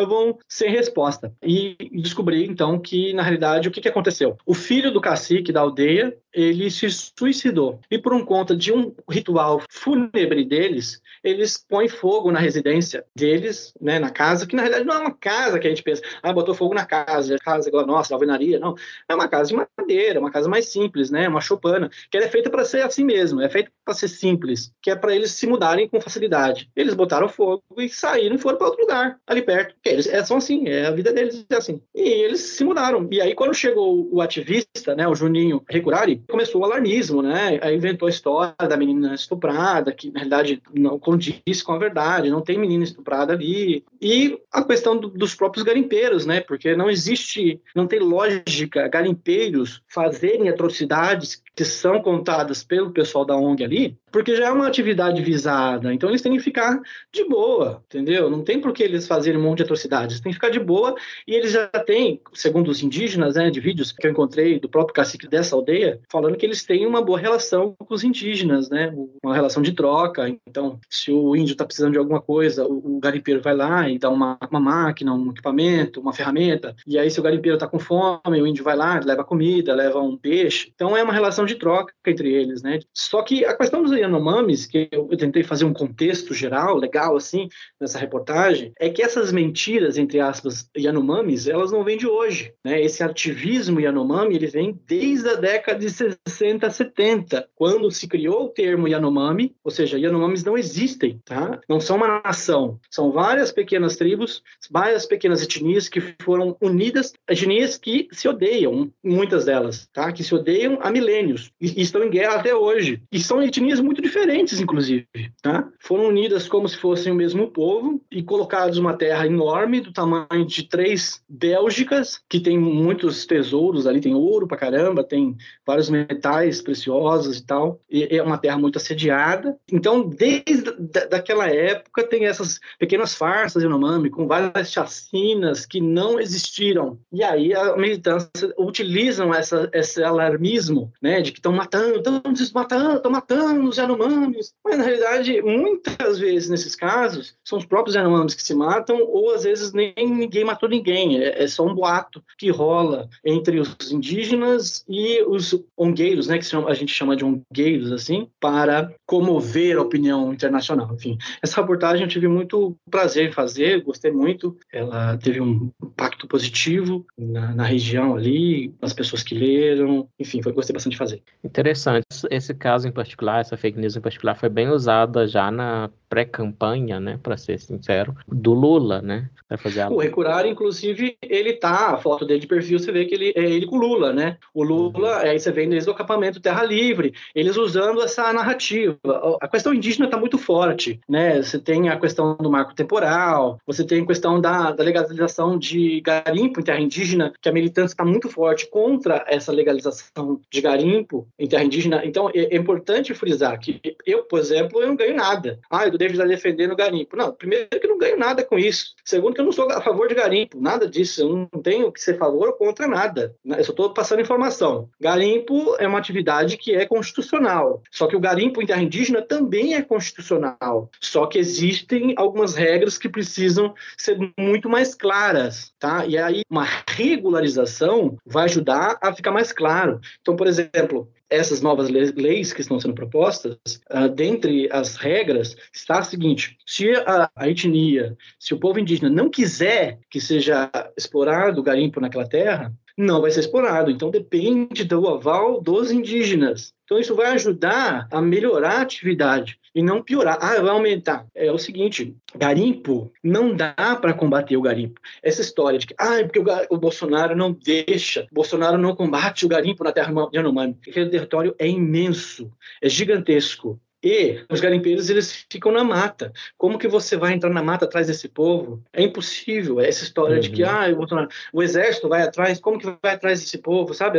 sem resposta. E descobri, então, que, na realidade, o que, que aconteceu? O filho do cacique da aldeia, ele se suicidou. E por um conta de um ritual fúnebre deles, eles põem fogo na residência deles, né, na casa, que na realidade não é uma casa que a gente pensa, ah, botou fogo na casa, a casa igual a nossa, alvenaria, não. É uma casa de madeira, uma casa mais simples, né, uma chopana, que ela é feita para ser assim mesmo, é feita para ser simples, que é para eles se mudarem com facilidade. Eles botaram fogo e saíram e foram para outro lugar, ali perto. Eles é, são assim, é a vida deles é assim. E eles se mudaram. E aí quando chegou o ativista, né, o Juninho Recurari, começou o alarmismo, né? Aí inventou a história da menina estuprada, que na realidade não condiz com a verdade, não tem menina estuprada ali. E a questão do, dos próprios garimpeiros, né? Porque não existe, não tem lógica garimpeiros fazerem atrocidades que são contadas pelo pessoal da ONG ali, porque já é uma atividade visada, então eles têm que ficar de boa, entendeu? Não tem por que eles fazerem um monte de atrocidades, tem que ficar de boa, e eles já têm, segundo os indígenas, né, de vídeos que eu encontrei do próprio cacique dessa aldeia, falando que eles têm uma boa relação com os indígenas, né, uma relação de troca, então se o índio está precisando de alguma coisa, o, o garimpeiro vai lá e dá uma uma máquina, um equipamento, uma ferramenta, e aí se o garimpeiro está com fome, o índio vai lá, leva comida, leva um peixe. Então é uma relação de troca entre eles, né? Só que a questão dos Yanomamis, que eu, eu tentei fazer um contexto geral, legal assim, nessa reportagem, é que essas mentiras, entre aspas, Yanomamis, elas não vêm de hoje, né? Esse ativismo Yanomami, ele vem desde a década de 60, 70, quando se criou o termo Yanomami, ou seja, Yanomamis não existem, tá? Não são uma nação, são várias pequenas tribos, várias pequenas etnias que foram unidas, etnias que se odeiam, muitas delas, tá? Que se odeiam há milênios e, e estão em guerra até hoje. E são etnias muito diferentes, inclusive, tá? Foram unidas como se fossem o mesmo povo e colocados uma terra enorme do tamanho de três Bélgicas, que tem muitos tesouros ali, tem ouro pra caramba, tem vários metais preciosos e tal. E é uma terra muito assediada. Então, desde daquela época tem essas pequenas farsas Yanomami com várias chacinas que não existiram. E aí a militância utilizam essa, esse alarmismo, né, de que estão matando, estão desmatando, estão matando os Yanomamis. Mas na realidade, muitas vezes nesses casos, são os próprios Yanomamis que se matam ou às vezes nem ninguém matou ninguém. É, é só um boato que rola entre os indígenas e os ongueiros, né, que a gente chama de ongueiros assim, para comover a opinião internacional. Enfim, essa reportagem eu tive muito prazer em fazer, gostei muito. Ela teve um impacto positivo na, na região ali, nas pessoas que leram. Enfim, foi, gostei bastante de fazer. Interessante. Esse caso em particular, essa fake news em particular, foi bem usada já na pré-campanha, né, para ser sincero, do Lula, né, para fazer a... O Recurar, inclusive, ele tá, a foto dele de perfil, você vê que ele é ele com o Lula, né? O Lula, uhum. aí você vê desde o acampamento Terra Livre, eles usando essa narrativa. A questão indígena está muito forte, né? Você tem a questão do marco temporal, você tem a questão da, da legalização de garimpo em terra indígena, que a militância está muito forte contra essa legalização de garimpo em terra indígena. Então, é, é importante frisar que eu, por exemplo, eu não ganho nada. Ah, eu David está defendendo o garimpo. Não, primeiro que eu não ganho nada com isso. Segundo que eu não sou a favor de garimpo, nada disso. Eu não tenho que ser favor ou contra nada. Eu só estou passando informação. Garimpo é uma atividade que é constitucional. Só que o garimpo em terra indígena também é constitucional. Só que existem algumas regras que precisam ser muito mais claras, tá? E aí uma regularização vai ajudar a ficar mais claro. Então, por exemplo, essas novas leis que estão sendo propostas, uh, dentre as regras, está a seguinte: se a, a, etnia, se o povo indígena não quiser que seja explorado o garimpo naquela terra, não vai ser explorado. Então depende do aval dos indígenas. Então isso vai ajudar a melhorar a atividade e não piorar. Ah, vai aumentar. É o seguinte, garimpo não dá para combater o garimpo. Essa história de que ah, porque o, o, Bolsonaro não deixa, o Bolsonaro não combate o garimpo na terra Yanomami. Aquele território é imenso, é gigantesco. E os garimpeiros eles ficam na mata. Como que você vai entrar na mata atrás desse povo? É impossível. Essa história uhum. de que uhum. ah, o, exército vai atrás, como que vai atrás desse povo, sabe?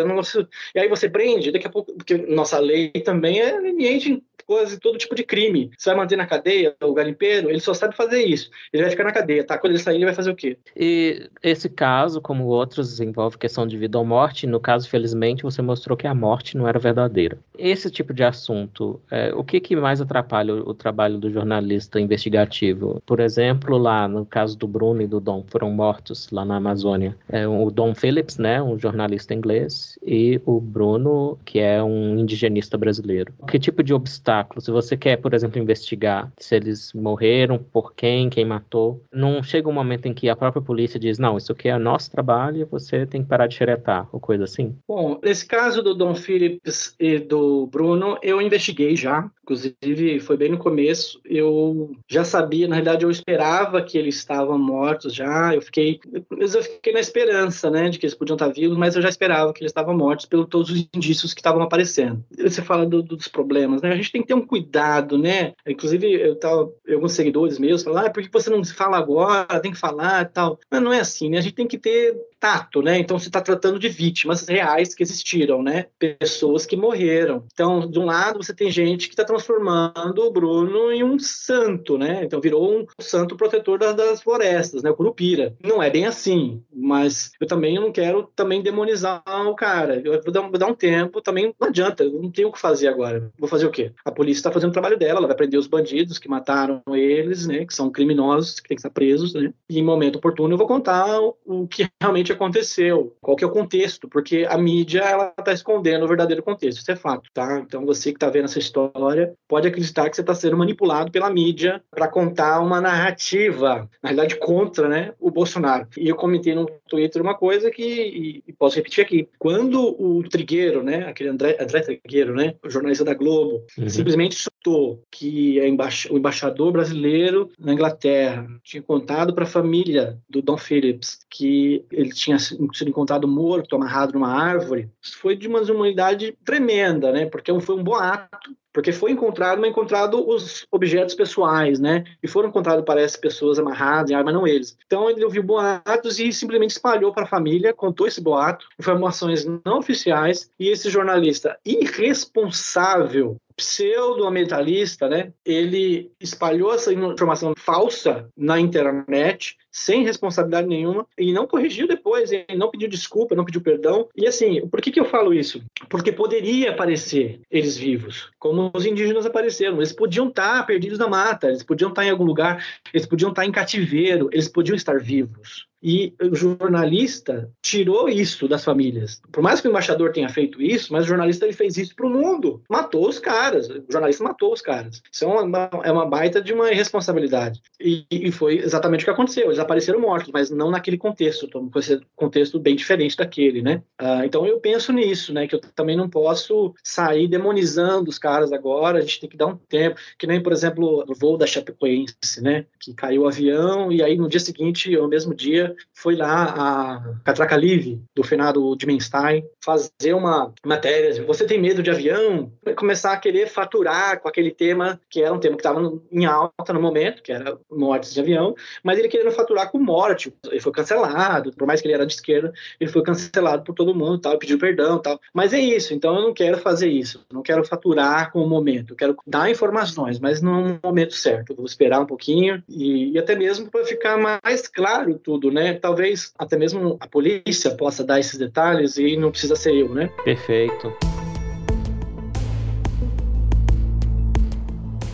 E aí você prende, daqui a pouco, porque nossa lei também é leniente coisas, todo tipo de crime. Você vai manter na cadeia o garimpeiro, ele só sabe fazer isso. Ele vai ficar na cadeia, tá? Quando ele sair, ele vai fazer o quê? E esse caso, como outros, envolve questão de vida ou morte. No caso, felizmente, você mostrou que a morte não era verdadeira. Esse tipo de assunto, é, o que, que mais atrapalha o, o, trabalho do jornalista investigativo? Por exemplo, lá no caso do Bruno e do Dom, foram mortos lá na Amazônia. É, o Dom Phillips, né, um jornalista inglês, e o Bruno, que é um indigenista brasileiro. Que tipo de obstáculo obstáculo. Se você quer, por exemplo, investigar se eles morreram, por quem, quem matou, não chega um momento em que a própria polícia diz: não, isso aqui é nosso trabalho você tem que parar de xeretar, ou coisa assim? Bom, nesse caso do Dom Phillips e do Bruno, eu investiguei já. Inclusive, foi bem no começo. Eu já sabia, na realidade, eu esperava que eles estavam mortos já. Eu fiquei, eu fiquei na esperança, né, de que eles podiam estar vivos, mas eu já esperava que eles estavam mortos pelo todos os indícios que estavam aparecendo. Você fala do, dos problemas, né? A gente tem que ter um cuidado, né? Inclusive, eu tava, alguns seguidores meus falaram, ah, por que você não fala agora? Tem que falar e tal. Mas não é assim, né? A gente tem que ter tato, né? Então você está tratando de vítimas reais que existiram, né? Pessoas que morreram. Então, de um lado, você tem gente que está transformando o Bruno em um santo, né? Então virou um santo protetor das, das florestas, né? O Curupira. Não é bem assim, mas eu também não quero também demonizar o cara. Eu vou dar, vou dar um tempo, também não adianta, eu não tenho o que fazer agora. Vou fazer o quê? A polícia está fazendo o trabalho dela, ela vai prender os bandidos que mataram eles, né? Que são criminosos, que têm que estar presos, né? E em momento oportuno eu vou contar o que realmente aconteceu, qual que é o contexto, porque a mídia ela está escondendo o verdadeiro contexto, isso é fato, tá? Então você que está vendo essa história pode acreditar que você está sendo manipulado pela mídia para contar uma narrativa, na realidade contra, né, o Bolsonaro. E eu comentei no Twitter uma coisa que e, e posso repetir aqui, quando o Trigueiro, né, aquele André, André Trigueiro, né, o jornalista da Globo, uhum. simplesmente soltou que o embaixador brasileiro na Inglaterra tinha contado para a família do Dom Phillips que ele tinha sido encontrado morto, amarrado numa árvore, isso foi de uma humanidade tremenda, né? Porque foi um boato porque foi encontrado, mas encontrado os objetos pessoais, né? E foram encontrados, parece, pessoas amarradas em arma, não eles. Então ele ouviu boatos e simplesmente espalhou para a família, contou esse boato, informações não oficiais, e esse jornalista irresponsável pseudo-ambientalista, né? Ele espalhou essa informação falsa na internet, sem responsabilidade nenhuma, e não corrigiu depois, e não pediu desculpa, não pediu perdão. E assim, por que, que eu falo isso? Porque poderia aparecer eles vivos, como os indígenas apareceram. Eles podiam estar perdidos na mata, eles podiam estar em algum lugar, eles podiam estar em cativeiro, eles podiam estar vivos. E o jornalista tirou isso das famílias. Por mais que o embaixador tenha feito isso, mas o jornalista ele fez isso para o mundo. Matou os caras. O jornalista matou os caras. Isso é uma, é uma baita de uma irresponsabilidade. E, e, foi exatamente o que aconteceu. Eles apareceram mortos, mas não naquele contexto. Então, esse contexto bem diferente daquele, né? Ah, então eu penso nisso, né? Que eu também não posso sair demonizando os caras agora. A gente tem que dar um tempo. Que nem, por exemplo, o voo da Chapecoense, né? Que caiu o avião e aí no dia seguinte, ou no mesmo dia, foi lá a Catraca Live, do finado Dimenstein, fazer uma matéria. Você tem medo de avião? Começar a querer faturar com aquele tema, que era um tema que estava em alta no momento, que era mortes de avião, mas ele querendo faturar com morte. Ele foi cancelado, por mais que ele era de esquerda, ele foi cancelado por todo mundo, tal, pediu perdão, tal. Mas é isso, então eu não quero fazer isso, não quero faturar com o momento, eu quero dar informações, mas no momento certo. Eu vou esperar um pouquinho e, e até mesmo para ficar mais claro tudo, né? Talvez até mesmo a polícia possa dar esses detalhes e não precisa ser eu, né? Perfeito.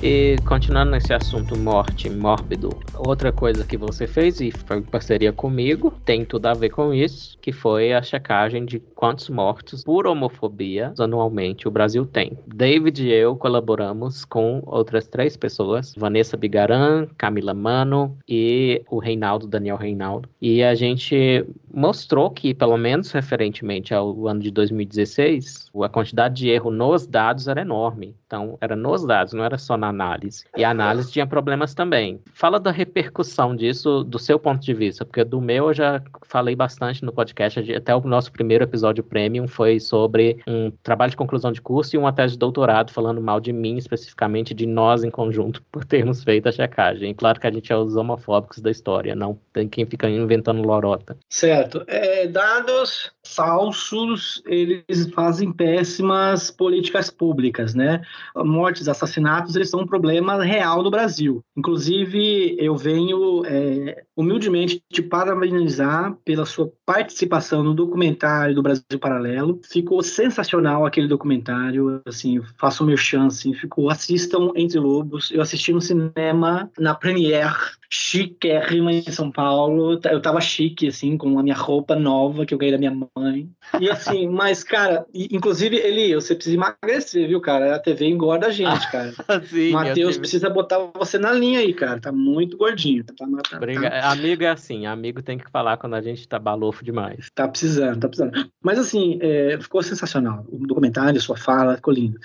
E continuando nesse assunto morte mórbido, outra coisa que você fez e foi em parceria comigo, tem tudo a ver com isso, que foi a checagem de quantos mortos por homofobia anualmente o Brasil tem. David e eu colaboramos com outras três pessoas, Vanessa Bigaran, Camila Mano e o Reinaldo, Daniel Reinaldo. E a gente mostrou que, pelo menos referentemente ao ano de 2016, a quantidade de erro nos dados era enorme. Então, era nos dados, não era só na análise. E a análise tinha problemas também. Fala da repercussão disso do seu ponto de vista, porque do meu eu já falei bastante no podcast, até o nosso primeiro episódio premium foi sobre um trabalho de conclusão de curso e uma tese de doutorado falando mal de mim, especificamente de nós em conjunto, por termos feito a checagem. Claro que a gente é os homofóbicos da história, não tem quem fica inventando lorota. Certo. É, dados falsos, eles fazem péssimas políticas públicas, né? Mortes, assassinatos, eles são um problema real no Brasil. Inclusive, eu venho é, humildemente te parabenizar pela sua participação no documentário do Brasil Paralelo. Ficou sensacional aquele documentário, assim, faço meu chance, ficou, assistam Entre Lobos. Eu assisti no cinema, na Premiere, chiquérrima em São Paulo. Eu tava chique, assim, com a minha roupa nova que eu ganhei da minha mãe. E assim, mas, cara, inclusive, Eli, você precisa emagrecer, viu, cara? A TV engorda a gente, cara. Matheus precisa botar você na linha aí, cara. Tá muito gordinho. Tá, tá, tá... Amigo é assim, amigo tem que falar quando a gente tá balofo demais. Tá precisando, tá precisando. Mas assim, é, ficou sensacional. O documentário, sua fala, ficou lindo.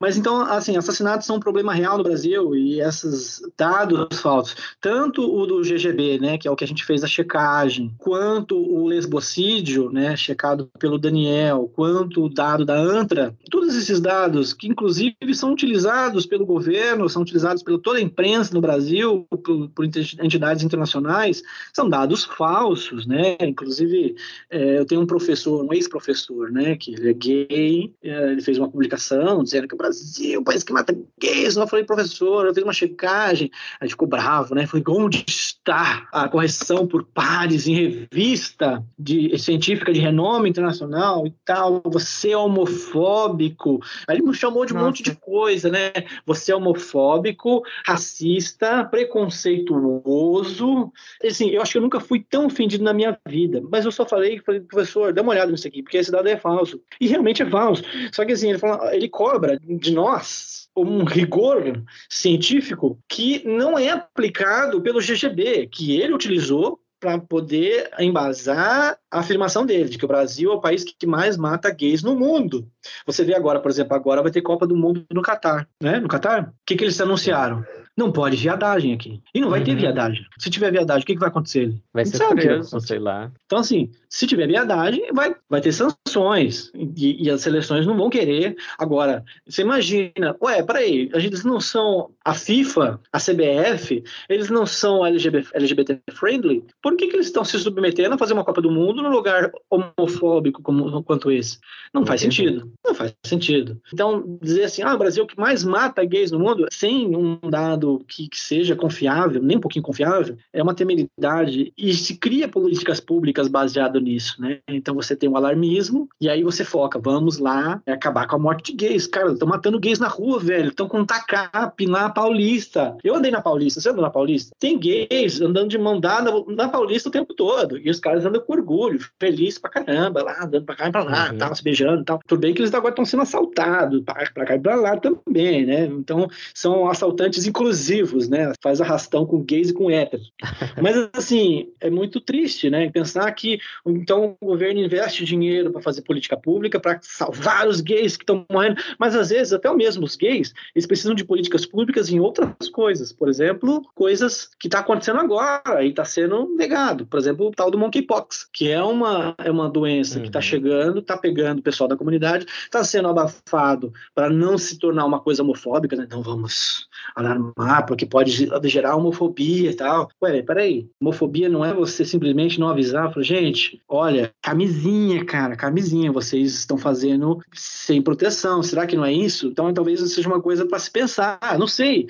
Mas então, assim, assassinatos são um problema real no Brasil e esses dados falsos, tanto tanto o do GGB, né, que é o que a gente fez a checagem, quanto o lesbocídio, né, checado pelo Daniel, quanto o dado da ANTRA, todos esses dados que inclusive são utilizados pelo governo, são utilizados pela toda a imprensa no Brasil, por, por entidades internacionais, são dados falsos, né? Inclusive, é, eu tenho um professor, um ex-professor, né, que ele é gay, é, ele fez uma publicação dizendo que o Brasil é o país que mata gays. Eu falei, professor, eu fiz uma checagem, gente ficou bravo, né? Falei, onde está a correção por pares em revista de, científica de renome internacional e tal? Você é homofóbico. Aí ele me chamou de um Nossa. monte de coisa, né? Você é homofóbico, racista, preconceituoso. Assim, eu acho que eu nunca fui tão ofendido na minha vida, mas eu só falei, falei, professor, dá uma olhada nisso aqui, porque esse dado é falso. E realmente é falso. Só que assim, ele, fala, ele cobra de nós um rigor científico que não é aplicado pelo GGB, que ele utilizou para poder embasar a afirmação dele, de que o Brasil é o país que mais mata gays no mundo. Você vê agora, por exemplo, agora vai ter Copa do Mundo no Catar, né? No Catar? O que, que eles anunciaram? Não pode viadagem aqui. E não vai uhum. ter viadagem. Se tiver viadagem, o que, que vai acontecer? Vai ser preso, sei lá. Então, assim, se tiver viadagem, vai, vai ter sanções. E, e, as seleções não vão querer. Agora, você imagina, ué, peraí, eles não são a FIFA, a CBF, eles não são LGBT, friendly? Por que, que eles estão se submetendo a fazer uma Copa do Mundo num lugar homofóbico como, quanto esse? Não faz sentido. Não faz sentido. Então, dizer assim, ah, o Brasil é que mais mata gays no mundo, sem um dado que, que, seja confiável, nem um pouquinho confiável, é uma temeridade e se cria políticas públicas baseado nisso, né? Então você tem um alarmismo e aí você foca, vamos lá acabar com a morte de gays. Cara, estão matando gays na rua, velho, estão com tacape na Paulista. Eu andei na Paulista, você andou na Paulista? Tem gays andando de mão dada na Paulista o tempo todo e os caras andam com orgulho, feliz pra caramba, lá, andando pra cá e pra lá, uhum. tal, se beijando e tal. Tudo bem que eles agora estão sendo assaltados pra, pra cá e pra lá também, né? Então são assaltantes inclusivos inclusivos, né? Faz arrastão com gays e com héteros. Mas, assim, é muito triste, né? Pensar que, então, o governo investe dinheiro para fazer política pública, para salvar os gays que estão morrendo, mas, às vezes, até mesmo os gays, eles precisam de políticas públicas em outras coisas. Por exemplo, coisas que está acontecendo agora e está sendo negado. Por exemplo, o tal do monkeypox, que é uma, é uma doença tá uhum. que está chegando, está pegando o pessoal da comunidade, está sendo abafado para não se tornar uma coisa homofóbica, né? Então, vamos alarmar, porque pode gerar homofobia e tal. Ué, peraí, homofobia não é você simplesmente não avisar, falar, gente, olha, camisinha, cara, camisinha, vocês estão fazendo sem proteção, será que não é isso? Então talvez seja uma coisa para se pensar, não sei hey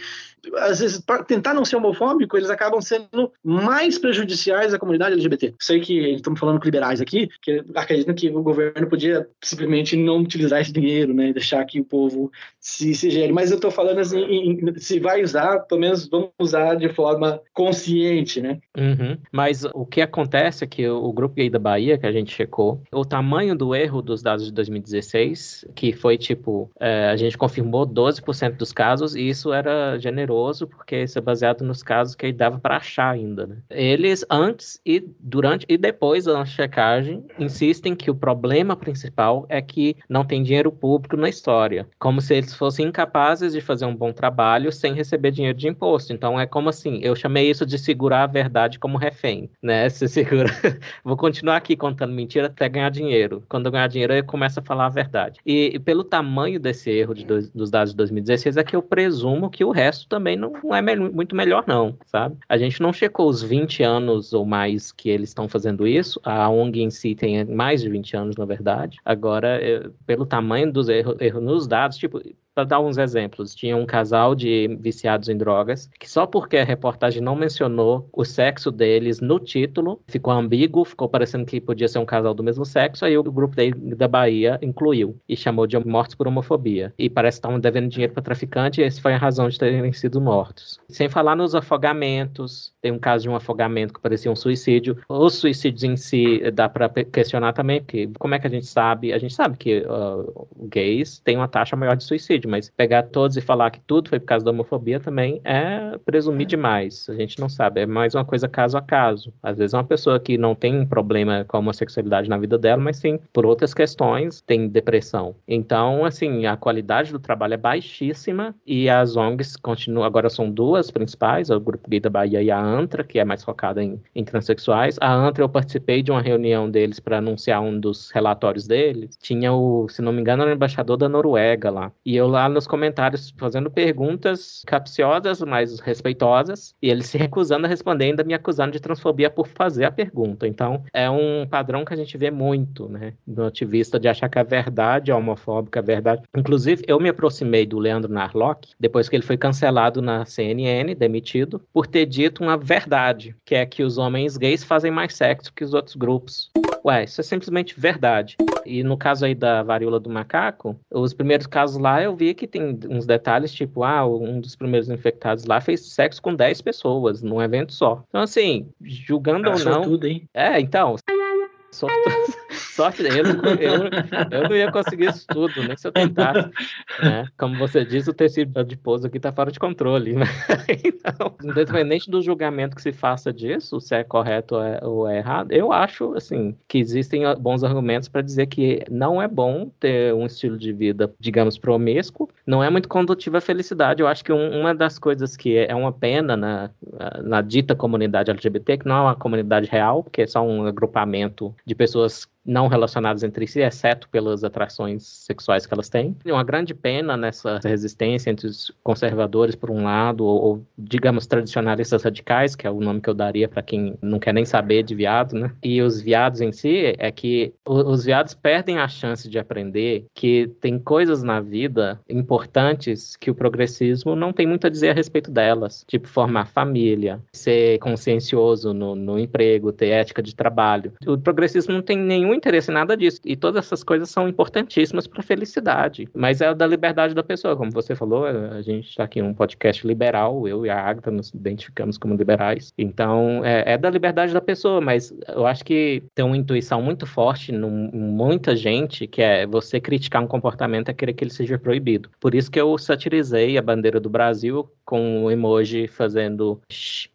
às vezes, para tentar não ser homofóbico, eles acabam sendo mais prejudiciais à comunidade LGBT. Sei que estamos falando com liberais aqui, que acreditam que o governo podia simplesmente não utilizar esse dinheiro, né, deixar que o povo se, se gere. Mas eu estou falando assim, em, se vai usar, pelo menos vamos usar de forma consciente, né? Uhum. Mas o que acontece é que o grupo gay da Bahia, que a gente checou, o tamanho do erro dos dados de 2016, que foi tipo, é, a gente confirmou 12% dos casos, e isso era generoso porque isso é baseado nos casos que dava para achar ainda. Né? Eles, antes e durante e depois da checagem, insistem que o problema principal é que não tem dinheiro público na história. Como se eles fossem incapazes de fazer um bom trabalho sem receber dinheiro de imposto. Então é como assim, eu chamei isso de segurar a verdade como refém, né? Você segura, vou continuar aqui contando mentira até ganhar dinheiro. Quando eu ganhar dinheiro, eu começo a falar a verdade. E, e pelo tamanho desse erro de dois, dos dados de 2016, é que eu presumo que o resto também também não, é me muito melhor, não, sabe? A gente não checou os 20 anos ou mais que eles estão fazendo isso. A ONG em si tem mais de 20 anos, na verdade. Agora, eh, pelo tamanho dos erros erro nos dados, tipo, para dar uns exemplos, tinha um casal de viciados em drogas que só porque a reportagem não mencionou o sexo deles no título, ficou ambíguo, ficou parecendo que podia ser um casal do mesmo sexo, aí o grupo da Bahia incluiu e chamou de mortos por homofobia. E parece que estavam devendo dinheiro para traficante e essa foi a razão de terem sido mortos. Sem falar nos afogamentos, tem um caso de um afogamento que parecia um suicídio. Os suicídios em si dá para questionar também, porque como é que a gente sabe? A gente sabe que uh, gays têm uma taxa maior de suicídio, mas pegar todos e falar que tudo foi por causa da homofobia também é presumir demais. A gente não sabe, é mais uma coisa caso a caso. Às vezes uma pessoa que não tem um problema com a homossexualidade na vida dela, mas sim, por outras questões, tem depressão. Então, assim, a qualidade do trabalho é baixíssima e as ONGs continuam, agora são duas principais, o Grupo Gay da Bahia e a ANTRA, que é mais focada em, em transexuais. A ANTRA eu participei de uma reunião deles para anunciar um dos relatórios deles. Tinha o, se não me engano, o embaixador da Noruega lá. E eu lá nos comentários fazendo perguntas capciosas, mas respeitosas, e ele se recusando a responder, ainda me acusando de transfobia por fazer a pergunta. Então, é um padrão que a gente vê muito, né, do ativista de achar que a verdade é homofóbica, a verdade. Inclusive, eu me aproximei do Leandro Narlock depois que ele foi cancelado na CNN, demitido, por ter dito uma verdade, que é que os homens gays fazem mais sexo que os outros grupos. Ué, isso é simplesmente verdade. E no caso aí da varíola do macaco, os primeiros casos lá eu vi que tem uns detalhes, tipo, ah, um dos primeiros infectados lá fez sexo com 10 pessoas num evento só. Então, assim, julgando ah, ou não. Tudo, hein? É, então. Sorte, sorte eu, eu, eu não ia conseguir isso tudo, nem se eu tentasse. Né? Como você diz, o tecido adiposo aqui está fora de controle. Né? Então, independente do julgamento que se faça disso, se é correto ou é, ou é errado, eu acho assim que existem bons argumentos para dizer que não é bom ter um estilo de vida, digamos, promíscuo, não é muito condutivo à felicidade. Eu acho que um, uma das coisas que é uma pena na, na dita comunidade LGBT, que não é uma comunidade real, que é só um agrupamento de pessoas não relacionadas entre si, exceto pelas atrações sexuais que elas têm. É uma grande pena nessa resistência entre os conservadores, por um lado, ou, ou digamos, tradicionalistas radicais, que é o nome que eu daria para quem não quer nem saber de viado, né? E os viados em si, é que os viados perdem a chance de aprender que tem coisas na vida importantes que o progressismo não tem muito a dizer a respeito delas, tipo formar família, ser consciencioso no, no emprego, ter ética de trabalho. O progressismo não tem nenhum interesse em nada disso. E todas essas coisas são importantíssimas para a felicidade. Mas é da liberdade da pessoa. Como você falou, a gente está aqui num podcast liberal, eu e a Agatha nos identificamos como liberais. Então, é, é, da liberdade da pessoa, mas eu acho que tem uma intuição muito forte em muita gente que é você criticar um comportamento é querer que ele seja proibido. Por isso que eu satirizei a bandeira do Brasil com o emoji fazendo,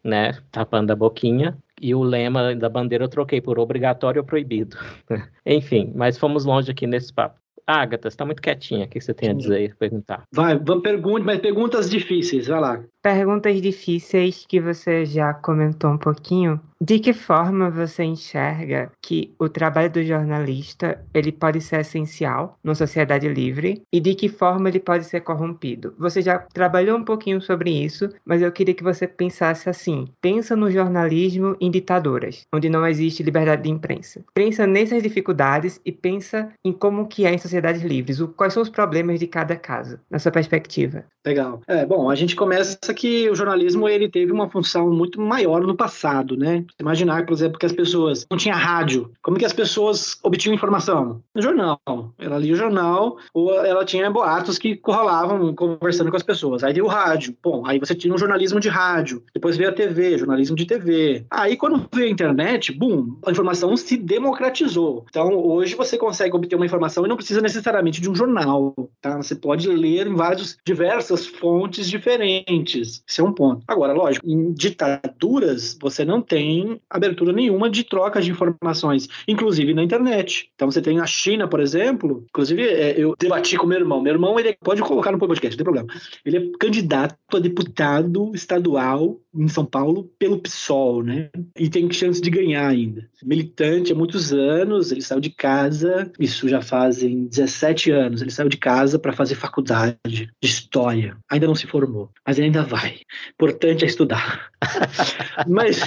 né, tapando a boquinha, e o lema da bandeira eu troquei por obrigatório ou proibido. Enfim, mas fomos longe aqui nesse papo. Agatha, você está muito quietinha. O que você tem a dizer aí, perguntar? Vai, pergunte, mas perguntas difíceis, vai lá. Perguntas difíceis que você já comentou um pouquinho. De que forma você enxerga que o trabalho do jornalista ele pode ser essencial numa sociedade livre e de que forma ele pode ser corrompido? Você já trabalhou um pouquinho sobre isso, mas eu queria que você pensasse assim: pensa no jornalismo em ditaduras, onde não existe liberdade de imprensa. Pensa nessas dificuldades e pensa em como que é em sociedades livres. Quais são os problemas de cada caso, na sua perspectiva? Legal. É, bom, a gente começa que o jornalismo ele teve uma função muito maior no passado, né? Imaginar, por exemplo, que as pessoas não tinha rádio. Como que as pessoas obtinham informação? No jornal. Ela lia o jornal ou ela tinha boatos que rolavam conversando com as pessoas. Aí veio o rádio. Bom, aí você tinha um jornalismo de rádio. Depois veio a TV, jornalismo de TV. Aí quando veio a internet, bum, a informação se democratizou. Então hoje você consegue obter uma informação e não precisa necessariamente de um jornal, tá? Você pode ler em vários diversas fontes diferentes. Esse é um ponto. Agora, lógico, em ditaduras você não tem abertura nenhuma de troca de informações, inclusive na internet. Então você tem a China, por exemplo, inclusive é, eu debati com meu irmão. Meu irmão, ele pode colocar no podcast, não tem problema. Ele é candidato a deputado estadual em São Paulo pelo PSOL, né? E tem chance de ganhar ainda. Militante há muitos anos, ele saiu de casa, isso já fazem 17 anos, ele saiu de casa para fazer faculdade de história. Ainda não se formou, mas ainda vai. Importante é estudar. mas,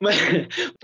mas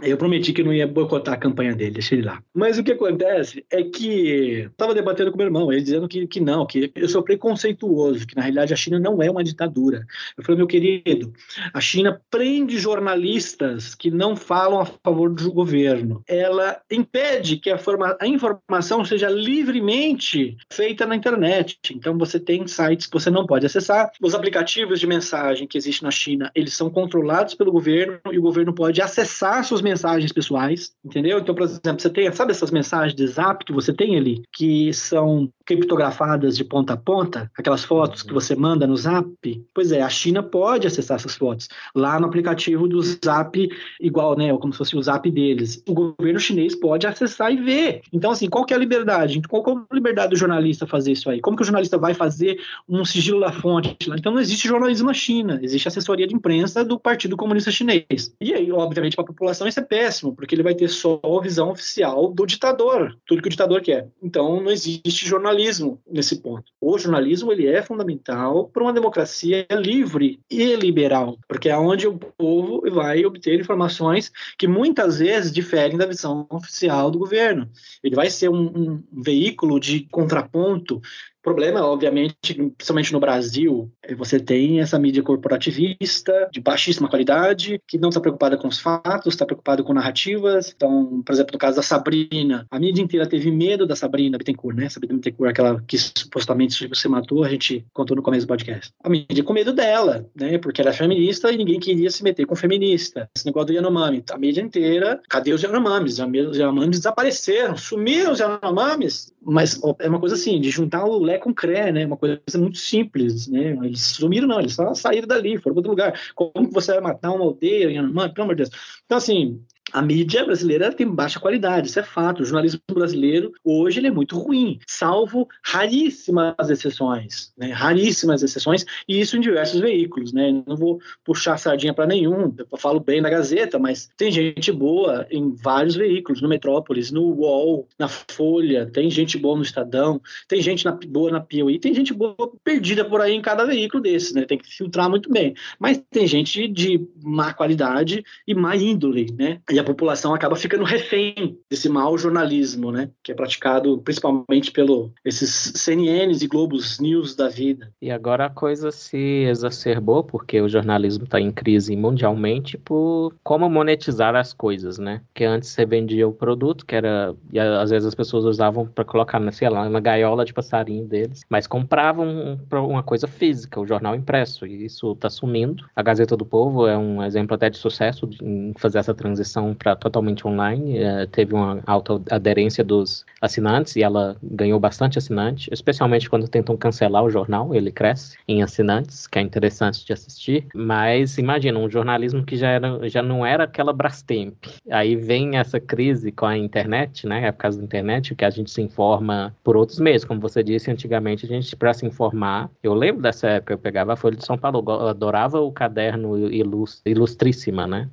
eu prometi que não ia boicotar a campanha dele, deixa ele lá. Mas o que acontece é que eu tava debatendo com meu irmão, ele dizendo que, que não, que eu sou preconceituoso, que na realidade a China não é uma ditadura. Eu falei, meu querido, a China China prende jornalistas que não falam a favor do governo. Ela impede que a, forma, a informação seja livremente feita na internet. Então você tem sites que você não pode acessar. Os aplicativos de mensagem que existem na China, eles são controlados pelo governo e o governo pode acessar suas mensagens pessoais, entendeu? Então, por exemplo, você tem, sabe essas mensagens de zap que você tem ali, que são criptografadas de ponta a ponta, aquelas fotos que você manda no Zap? Pois é, a China pode acessar essas fotos lá no aplicativo do Zap, igual, né, como se fosse o Zap deles. O governo chinês pode acessar e ver. Então, assim, qual que é a liberdade? Qual, é a liberdade do jornalista fazer isso aí? Como que o jornalista vai fazer um sigilo da fonte? Então, não existe jornalismo na China, existe assessoria de imprensa do Partido Comunista Chinês. E aí, obviamente, para a população isso é péssimo, porque ele vai ter só a visão oficial do ditador, tudo que o ditador quer. Então, não existe jornalismo nesse ponto. O jornalismo ele é fundamental para uma democracia livre e liberal, porque onde o povo vai obter informações que muitas vezes diferem da visão oficial do governo. Ele vai ser um, um veículo de contraponto problema, obviamente, principalmente no Brasil, é você tem essa mídia corporativista de baixíssima qualidade, que não está preocupada com os fatos, está preocupada com narrativas. Então, por exemplo, no caso da Sabrina, a mídia inteira teve medo da Sabrina Bittencourt, né? Sabrina Bittencourt, aquela que supostamente você matou, a gente contou no começo do podcast. A mídia com medo dela, né? Porque ela é feminista e ninguém queria se meter com feminista. Esse negócio do Yanomami, a mídia inteira, cadê os Yanomamis? Os Yanomamis desapareceram, sumiram os Yanomamis. Mas é uma coisa assim, de juntar o Lé com Cré, né? Uma coisa muito simples, né? Eles sumiram, não, eles só saíram dali, foram para outro lugar. Como você vai matar uma aldeia? Mano, pelo amor de Deus. Então, assim, a mídia brasileira tem baixa qualidade, isso é fato. O jornalismo brasileiro hoje ele é muito ruim, salvo raríssimas exceções, né? raríssimas exceções, e isso em diversos veículos. Né? Não vou puxar sardinha para nenhum, eu falo bem da Gazeta, mas tem gente boa em vários veículos, no Metrópolis, no UOL, na Folha, tem gente boa no Estadão, tem gente na, boa na Piauí, tem gente boa perdida por aí em cada veículo desses, né? tem que filtrar muito bem. Mas tem gente de má qualidade e má índole, né? E a população acaba ficando refém desse mau jornalismo, né? Que é praticado principalmente pelo esses CNNs e Globos News da vida. E agora a coisa se exacerbou porque o jornalismo está em crise mundialmente por como monetizar as coisas, né? Que antes você vendia o produto, que era e às vezes as pessoas usavam para colocar, sei lá, na gaiola de passarinho deles, mas compravam uma coisa física, o jornal impresso, e isso está sumindo. A Gazeta do Povo é um exemplo até de sucesso em fazer essa transição para totalmente online, é, teve uma alta aderência dos assinantes e ela ganhou bastante assinante, especialmente quando tentam cancelar o jornal, ele cresce em assinantes, que é interessante de assistir. Mas imagina, um jornalismo que já, era, já não era aquela Brastemp. Aí vem essa crise com a internet, né? É por causa da internet, que a gente se informa por outros meios. Como você disse, antigamente a gente, para se informar, eu lembro dessa época, eu pegava a Folha de São Paulo, eu adorava o caderno ilustríssima, né?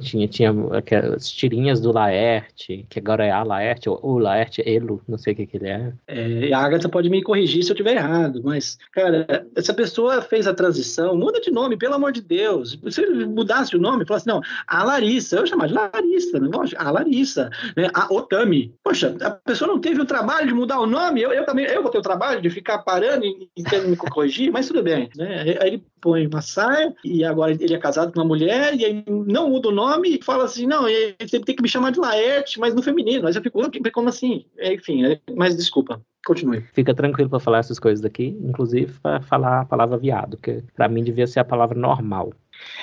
Tinha, tinha as tirinhas do Laerte, que agora é a Laerte, ou o Laerte Elo, não sei o que, que ele é. é. A Agatha pode me corrigir se eu estiver errado, mas, cara, essa pessoa fez a transição, muda de nome, pelo amor de Deus. Se ele mudasse o nome, falasse, não, a Larissa, eu chamar de Larissa, não vou a Larissa, né? a Otami. Poxa, a pessoa não teve o trabalho de mudar o nome, eu, eu também, eu vou ter o trabalho de ficar parando e, e me corrigir, mas tudo bem, né? Aí ele põe uma saia e agora ele é casado com uma mulher e aí não muda o nome e fala assim, não, ele tem que me chamar de Laerte, mas no feminino. Mas eu fico, como assim? Enfim, é, mas desculpa. Continue. Fica tranquilo para falar essas coisas daqui, inclusive para falar a palavra viado, que para mim devia ser a palavra normal.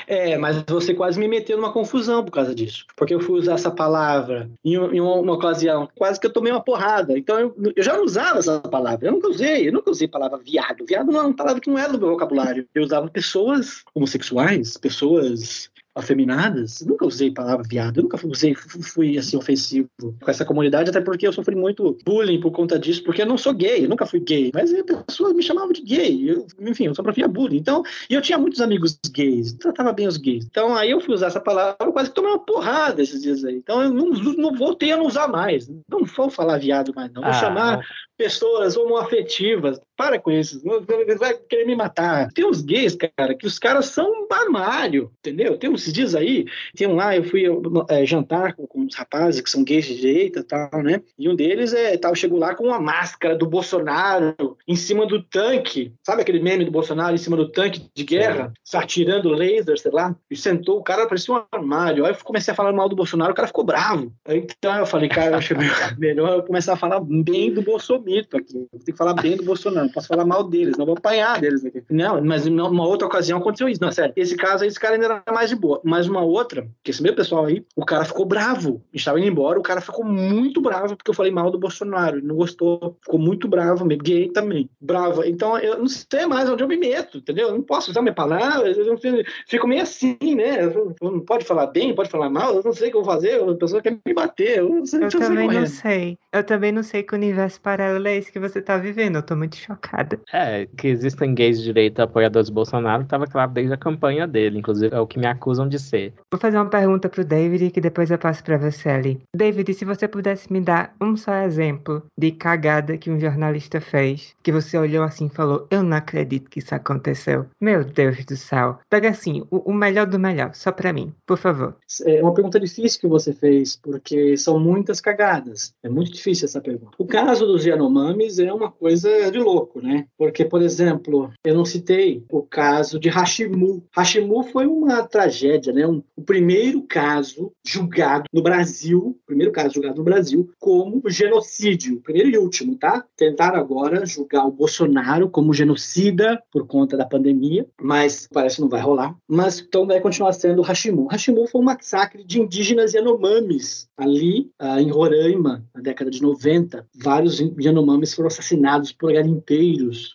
É, mas você quase me meteu numa confusão por causa disso. Porque eu fui usar essa palavra em, em uma ocasião, quase que eu tomei uma porrada. Então eu, eu, já usava essa palavra. Eu nunca usei, eu nunca usei a palavra viado. Viado não é uma palavra que não é do meu vocabulário. Eu usava pessoas homossexuais, pessoas afeminadas, nunca usei a palavra viado, nunca usei, fui assim ofensivo com essa comunidade, até porque eu sofri muito bullying por conta disso, porque eu não sou gay, nunca fui gay, mas as pessoas me chamavam de gay, eu, enfim, eu só via bullying. Então, e eu tinha muitos amigos gays, tratava bem os gays. Então, aí eu fui usar essa palavra, quase que tomei uma porrada esses dias aí. Então, eu não, não voltei a não usar mais. Não vou falar viado mais, não. Vou ah, chamar pessoas homoafetivas. Para com isso. Ele vai querer me matar. Tem uns gays, cara, que os caras são um armário, entendeu? Tem uns dias aí, tem um lá, eu fui é, jantar com, com uns rapazes que são gays de direita e tal, né? E um deles é, tal, chegou lá com uma máscara do Bolsonaro em cima do tanque. Sabe aquele meme do Bolsonaro em cima do tanque de guerra? Sim. Atirando laser, sei lá. E sentou, o cara parecia um armário. Aí eu comecei a falar mal do Bolsonaro, o cara ficou bravo. Então eu falei, cara, eu acho melhor eu começar a falar bem do Bolsonaro aqui. Eu tenho que falar bem do Bolsonaro, posso falar mal deles, não vou apanhar deles aqui. Não, mas numa outra ocasião aconteceu isso. Não, sério. Esse caso aí, esse cara ainda era mais de boa. Mas uma outra, que esse meu pessoal aí, o cara ficou bravo. Estava indo embora, o cara ficou muito bravo porque eu falei mal do Bolsonaro. Ele não gostou, ficou muito bravo, meio gay também. Brava. Então eu não sei mais onde eu me meto, entendeu? Eu não posso usar minha palavra, eu fico meio assim, né? Eu não pode falar bem, pode falar mal, eu não sei o que eu vou fazer, a pessoa quer me bater. Eu, não sei, eu também não sei. Eu também não sei que universo paralelo é esse que você tá vivendo. Eu tô muito chocada. É, que existem gays de direita apoiadores do Bolsonaro, tava claro desde a campanha dele, inclusive é o que me acusam de ser. Vou fazer uma pergunta pro David que depois eu passo pra você ali. David, se você pudesse me dar um só exemplo de cagada que um jornalista fez, que você olhou assim e falou: Eu não acredito que isso aconteceu. Meu Deus do céu. Pega assim, o, o melhor do melhor, só pra mim, por favor. É uma pergunta difícil que você fez, porque são muitas cagadas. É muito difícil essa pergunta. O caso dos Yanomamis é uma coisa de louco, né? Porque, por exemplo, eu não citei o caso de Hashimu. Hashimu foi uma tragédia, né? Um, o primeiro caso julgado no Brasil, primeiro caso julgado no Brasil, como genocídio. Primeiro e último, tá? Tentaram agora julgar o Bolsonaro como genocida por conta da pandemia, mas parece que não vai rolar. Mas então vai continuar sendo Hashimu. Hashimu foi um massacre de indígenas Yanomamis ali uh, em Roraima, na década de 90. Vários Yanomamis foram assassinados por garimpeiros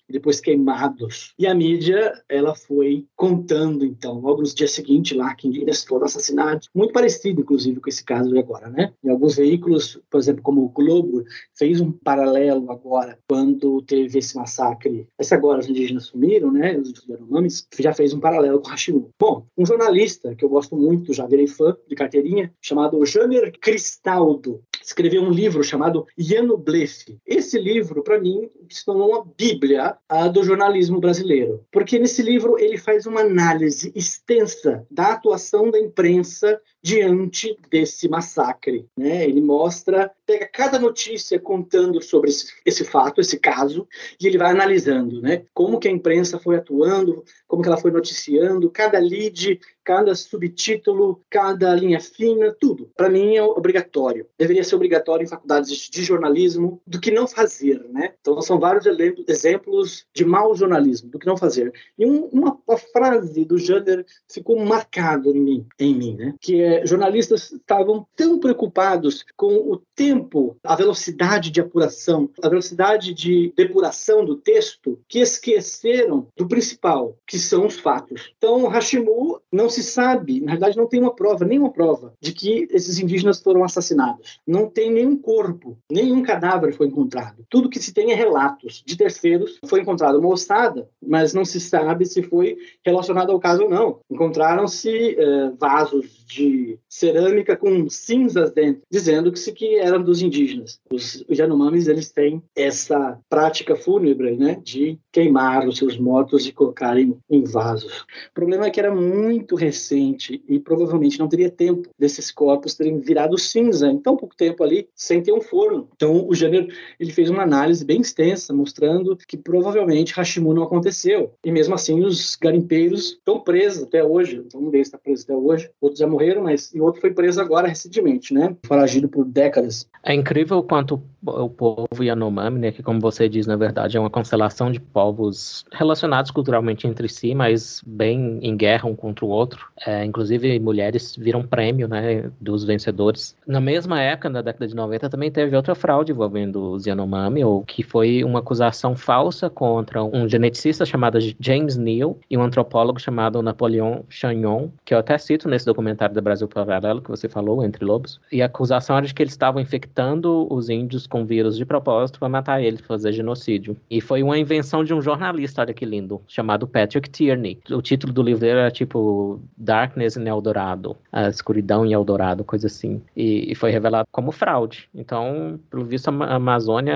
e depois queimados. E a mídia, ela foi contando, então, logo nos dias seguintes lá, que indígenas foram assassinados. Muito parecido, inclusive, com esse caso de agora, né? Em alguns veículos, por exemplo, como o Globo, fez um paralelo agora, quando teve esse massacre. Esse agora os indígenas sumiram, né? Os Yanomamis, já fez um paralelo com Hashimu. Bom, um jornalista que eu gosto muito, já virei fã de carteirinha, chamado Jamer Cristaldo, escreveu um livro chamado Iano Blefe. Esse livro, para mim, se tornou uma bíblia do jornalismo brasileiro, porque nesse livro ele faz uma análise extensa da atuação da imprensa diante desse massacre. Né? Ele mostra, pega cada notícia contando sobre esse, esse, fato, esse caso, e ele vai analisando né? como que a imprensa foi atuando, como que ela foi noticiando, cada lead, cada subtítulo, cada linha fina, tudo. Para mim é obrigatório. Deveria ser obrigatório em faculdades de jornalismo do que não fazer. Né? Então são vários exemplos de mau jornalismo, do que não fazer. E um, uma, uma, frase do Jander ficou marcado em mim, em mim né? que é jornalistas estavam tão preocupados com o tempo, a velocidade de apuração, a velocidade de depuração do texto, que esqueceram do principal, que são os fatos. Então, Hashimu não se sabe, na verdade, não tem uma prova, nenhuma prova, de que esses indígenas foram assassinados. Não tem nenhum corpo, nenhum cadáver foi encontrado. Tudo que se tem é relatos de terceiros. Foi encontrada uma ossada, mas não se sabe se foi relacionado ao caso ou não. Encontraram-se uh, vasos de cerâmica com cinzas dentro, dizendo que, que eram dos indígenas. Os Yanomamis eles têm essa prática fúnebre, né, de queimar os seus mortos e colocarem em vasos. O problema é que era muito recente e provavelmente não teria tempo desses corpos terem virado cinza em tão pouco tempo ali, sem ter um forno. Então o Janeiro ele fez uma análise bem extensa mostrando que provavelmente Hashimu não aconteceu. E mesmo assim os garimpeiros estão presos até hoje. Então, um deles está preso até hoje, outros já morreram, mas e outro foi preso agora recentemente, né? Foragido por décadas. É incrível quanto o povo Yanomami, né, que como você diz, na verdade é uma constelação de povos relacionados culturalmente entre si, mas bem em guerra um contra o outro. É, inclusive mulheres viram prêmio, né, dos vencedores. Na mesma época, na década de 90, também teve outra fraude envolvendo os Yanomami, ou que foi uma acusação falsa contra um geneticista chamado James Neal e um antropólogo chamado Napoleon Chagnon, que eu até cito nesse documentário da Brasil Paralelo que você falou, Entre Lobos. E a acusação era de que eles estavam infectando os índios com vírus de propósito para matar ele, fazer genocídio. E foi uma invenção de um jornalista, olha que lindo, chamado Patrick Tierney. O título do livro era tipo Darkness in Eldorado, a escuridão em Eldorado, coisa assim. E, e foi revelado como fraude. Então, pelo visto, a Amazônia,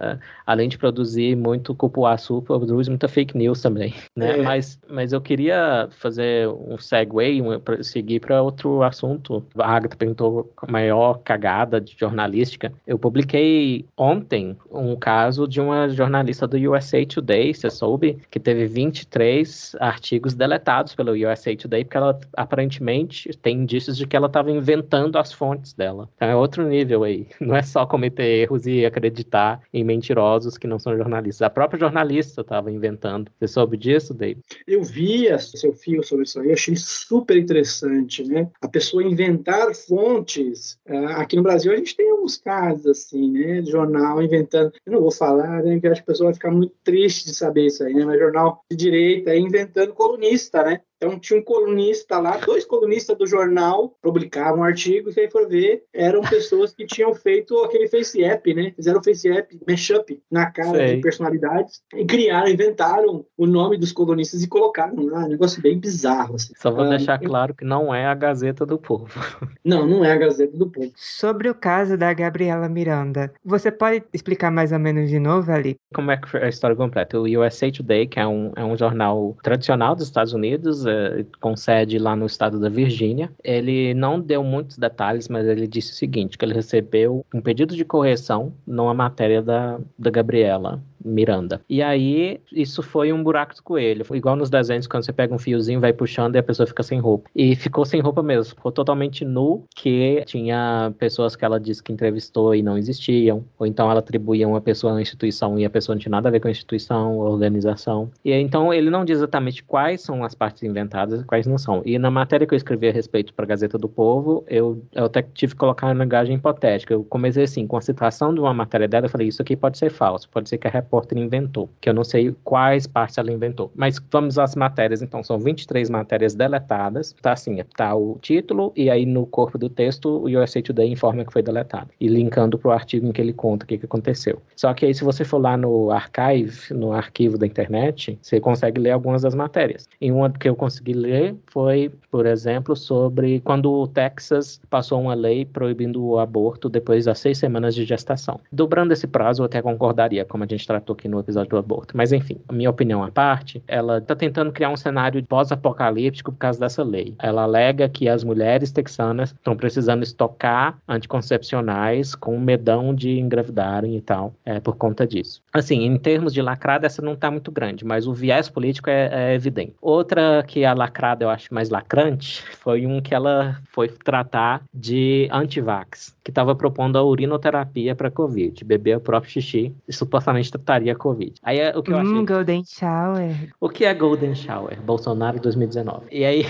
eh, além de produzir muito cupuaçu, produz muita fake news também, né? É. Mas, mas eu queria fazer um segue, um, seguir para outro assunto. A Agatha perguntou a maior cagada de jornalística. Eu publiquei ontem um caso de uma jornalista do USA Today, você soube, que teve 23 artigos deletados pelo USA Today, porque ela aparentemente tem indícios de que ela estava inventando as fontes dela. Então é outro nível aí. Não é só cometer erros e acreditar em mentirosos que não são jornalistas. A própria jornalista estava inventando. Você soube disso, David? Eu vi seu fio sobre isso aí, achei super interessante, né? A pessoa inventar fontes. Ah, aqui no Brasil a gente tem alguns casos assim, né? De jornal inventando. Eu não vou falar, né? Que acho que a pessoa vai ficar muito triste de saber isso aí, né? Mas jornal de direita inventando colunista, né? Então tinha um colunista lá, dois colunistas do jornal publicavam artigos e aí for ver, eram pessoas que tinham feito aquele face app, né? Fizeram face app, mashup na cara Sei. de personalidades e criaram, inventaram o nome dos colunistas e colocaram lá, um negócio bem bizarro. Assim. Só vou ah, deixar claro que não é a Gazeta do Povo. Não, não é a Gazeta do Povo. Sobre o caso da Gabriela Miranda, você pode explicar mais ou menos de novo ali? Como é que foi a história completa? O USA Today, que é um, é um jornal tradicional dos Estados Unidos, é, com sede lá no estado da Virgínia. Ele não deu muitos detalhes, mas ele disse o seguinte, que ele recebeu um pedido de correção numa matéria da, da Gabriela Miranda. E aí, isso foi um buraco do coelho. Igual nos desenhos, quando você pega um fiozinho, vai puxando e a pessoa fica sem roupa. E ficou sem roupa mesmo. Ficou totalmente nu, que tinha pessoas que ela disse que entrevistou e não existiam. Ou então ela atribuía uma pessoa uma instituição e a pessoa não tinha nada a ver com a instituição, a organização. E então, ele não diz exatamente quais são as partes inventadas e quais não são. E na matéria que eu escrevi a respeito para a Gazeta do Povo, eu, eu até tive que colocar uma linguagem hipotética. Eu comecei assim, com a citação de uma matéria dela, eu falei, isso aqui pode ser falso. Pode ser que a repórter inventou, que eu não sei quais partes ela inventou. Mas vamos às matérias, então, são 23 matérias deletadas. Tá assim, tá o título e aí no corpo do texto o USA Today informa que foi deletado. E linkando para o artigo em que ele conta o que, que aconteceu. Só que aí se você for lá no archive, no arquivo da internet, você consegue ler algumas das matérias. E uma que eu consegui ler foi, por exemplo, sobre quando o Texas passou uma lei proibindo o aborto depois das seis semanas de gestação. Dobrando esse prazo, eu até concordaria, como a gente tratou aqui no episódio do aborto. Mas enfim, minha opinião à parte, ela está tentando criar um cenário pós-apocalíptico por causa dessa lei. Ela alega que as mulheres texanas estão precisando estocar anticoncepcionais com medão de engravidarem e tal, é, por conta disso. Assim, em termos de lacrada, essa não está muito grande, mas o viés político é, é evidente. Outra que a lacrada eu acho mais lacrante foi um que ela foi tratar de antivax, que estava propondo a urinoterapia para Covid, beber o próprio xixi e supostamente trataria a Covid. Aí é o que eu hum, achei. Golden Shower. O que é Golden Shower? Bolsonaro 2019. E aí.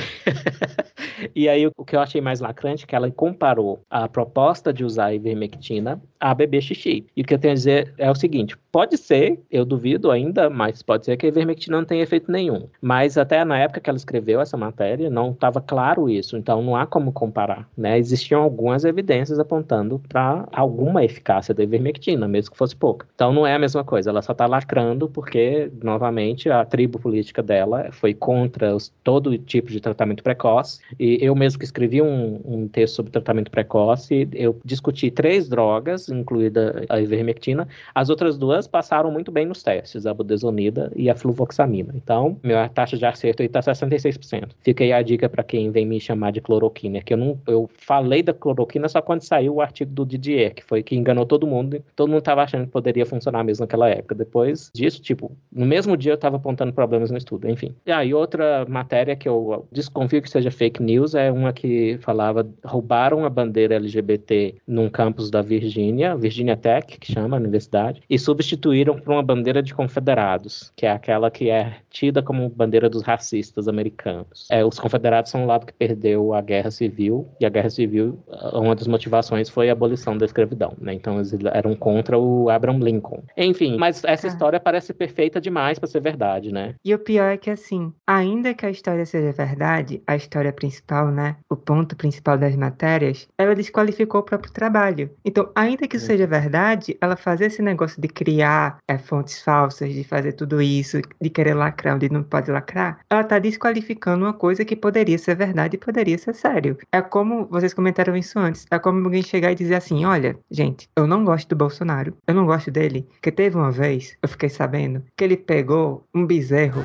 e aí o que eu achei mais lacrante é que ela comparou a proposta de usar a ivermectina a beber xixi. E o que eu tenho a dizer é o seguinte: pode ser, eu duvido ainda, mas pode ser que a ivermectina não tenha efeito nenhum. Mas até na época que ela escreveu essa matéria, não estava claro isso. Então não há como comparar. Né? Existiam algumas evidências apontando para alguma eficácia da ivermectina, mesmo que fosse pouca. Então não é a mesma coisa. Ela só está lacrando porque, novamente, a tribo política dela foi contra os, todo tipo de tratamento precoce. E eu mesmo que escrevi um, um texto sobre tratamento precoce, eu discuti três drogas incluída a ivermectina. As outras duas passaram muito bem nos testes, a budesonida e a fluvoxamina. Então, minha taxa de acerto aí está 66%. Fica aí a dica para quem vem me chamar de cloroquina, que eu não eu falei da cloroquina só quando saiu o artigo do Didier, que foi que enganou todo mundo. Todo mundo estava achando que poderia funcionar mesmo naquela época. Depois disso, tipo, no mesmo dia eu estava apontando problemas no estudo, enfim. E aí, outra matéria que eu desconfio que seja fake news é uma que falava roubaram a bandeira LGBT num campus da Virgínia, Virginia Tech, que chama a universidade, e substituíram por uma bandeira de confederados, que é aquela que é tida como bandeira dos racistas americanos. É, os confederados são o lado que perdeu a guerra civil, e a guerra civil, uma das motivações foi a abolição da escravidão, né? Então eles eram contra o Abraham Lincoln. Enfim, mas essa ah. história parece perfeita demais para ser verdade, né? E o pior é que assim, ainda que a história seja verdade, a história principal né? O ponto principal das matérias, ela desqualificou o próprio trabalho. Então, ainda que isso seja verdade, ela fazer esse negócio de criar é, fontes falsas, de fazer tudo isso, de querer lacrar onde não pode lacrar, ela tá desqualificando uma coisa que poderia ser verdade e poderia ser sério. É como, vocês comentaram isso antes, é como alguém chegar e dizer assim, olha, gente, eu não gosto do Bolsonaro, eu não gosto dele, porque teve uma vez, eu fiquei sabendo, que ele pegou um bezerro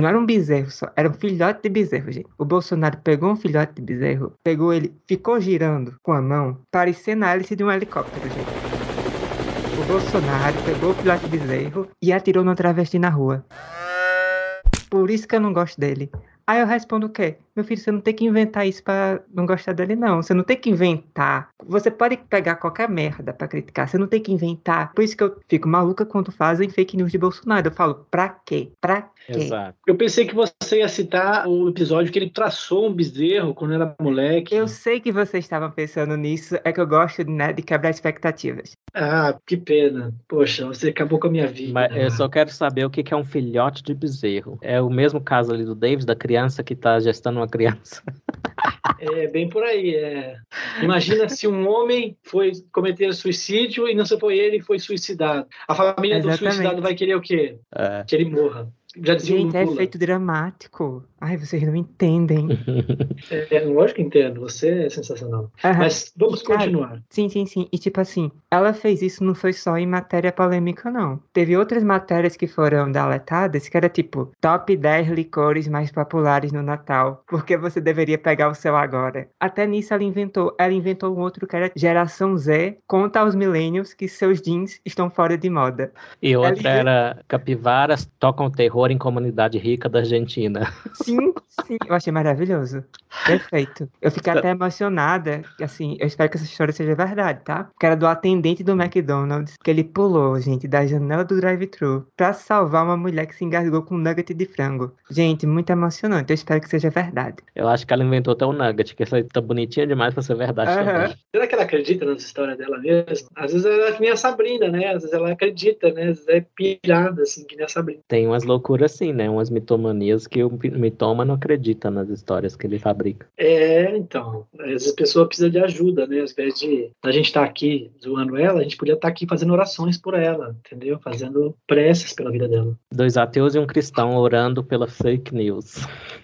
não era um bezerro só, era um filhote de bezerro, gente. O Bolsonaro pegou um filhote de bezerro, pegou ele, ficou girando com a mão, parecendo a hélice de um helicóptero, gente. O Bolsonaro pegou o filhote de bezerro e atirou no travesti na rua. Por isso que eu não gosto dele. Aí eu respondo o quê? Meu filho, você não tem que inventar isso pra não gostar dele, não. Você não tem que inventar. Você pode pegar qualquer merda pra criticar. Você não tem que inventar. Por isso que eu fico maluca quando fazem fake news de Bolsonaro. Eu falo, pra quê? Pra quê? Exato. Eu pensei que você ia citar o episódio que ele traçou um bezerro quando era moleque. Eu sei que vocês estavam pensando nisso. É que eu gosto né, de quebrar expectativas. Ah, que pena. Poxa, você acabou com a minha vida. Mas eu só quero saber o que é um filhote de bezerro. É o mesmo caso ali do Davis, da criança que tá gestando uma criança. É bem por aí. É. Imagina se um homem foi cometer suicídio e não se foi ele foi suicidado. A família Exatamente. do suicidado vai querer o quê? É. Que ele morra. Já dizia Gente, é efeito dramático. Ai, vocês não entendem. é, é, lógico que entendo, você é sensacional. Uhum. Mas vamos Cara, continuar. Sim, sim, sim. E tipo assim, ela fez isso não foi só em matéria polêmica, não. Teve outras matérias que foram deletadas, que era tipo, top 10 licores mais populares no Natal. Porque você deveria pegar o seu agora. Até nisso ela inventou. Ela inventou um outro que era Geração Z, conta aos milênios que seus jeans estão fora de moda. E outra ela... era Capivaras tocam terror terror em comunidade rica da Argentina. Sim, sim, eu achei maravilhoso. Perfeito. Eu fiquei até emocionada, assim, eu espero que essa história seja verdade, tá? Que era do atendente do McDonald's, que ele pulou, gente, da janela do drive-thru pra salvar uma mulher que se engasgou com um nugget de frango. Gente, muito emocionante. Eu espero que seja verdade. Eu acho que ela inventou até o um nugget, que essa tá bonitinha demais pra ser verdade uhum. também. Será que ela acredita nas histórias dela mesmo? Às vezes ela é que nem a Sabrina, né? Às vezes ela acredita, né? Às vezes é pilhada, assim, que nem a Sabrina. Tem umas loucuras loucura assim, né? Umas mitomanias que o mitoma não acredita nas histórias que ele fabrica. É, então. Às vezes a pessoa precisa de ajuda, né? Ao invés de a gente estar tá aqui zoando ela, a gente podia estar tá aqui fazendo orações por ela, entendeu? Fazendo preces pela vida dela. Dois ateus e um cristão orando pela fake news.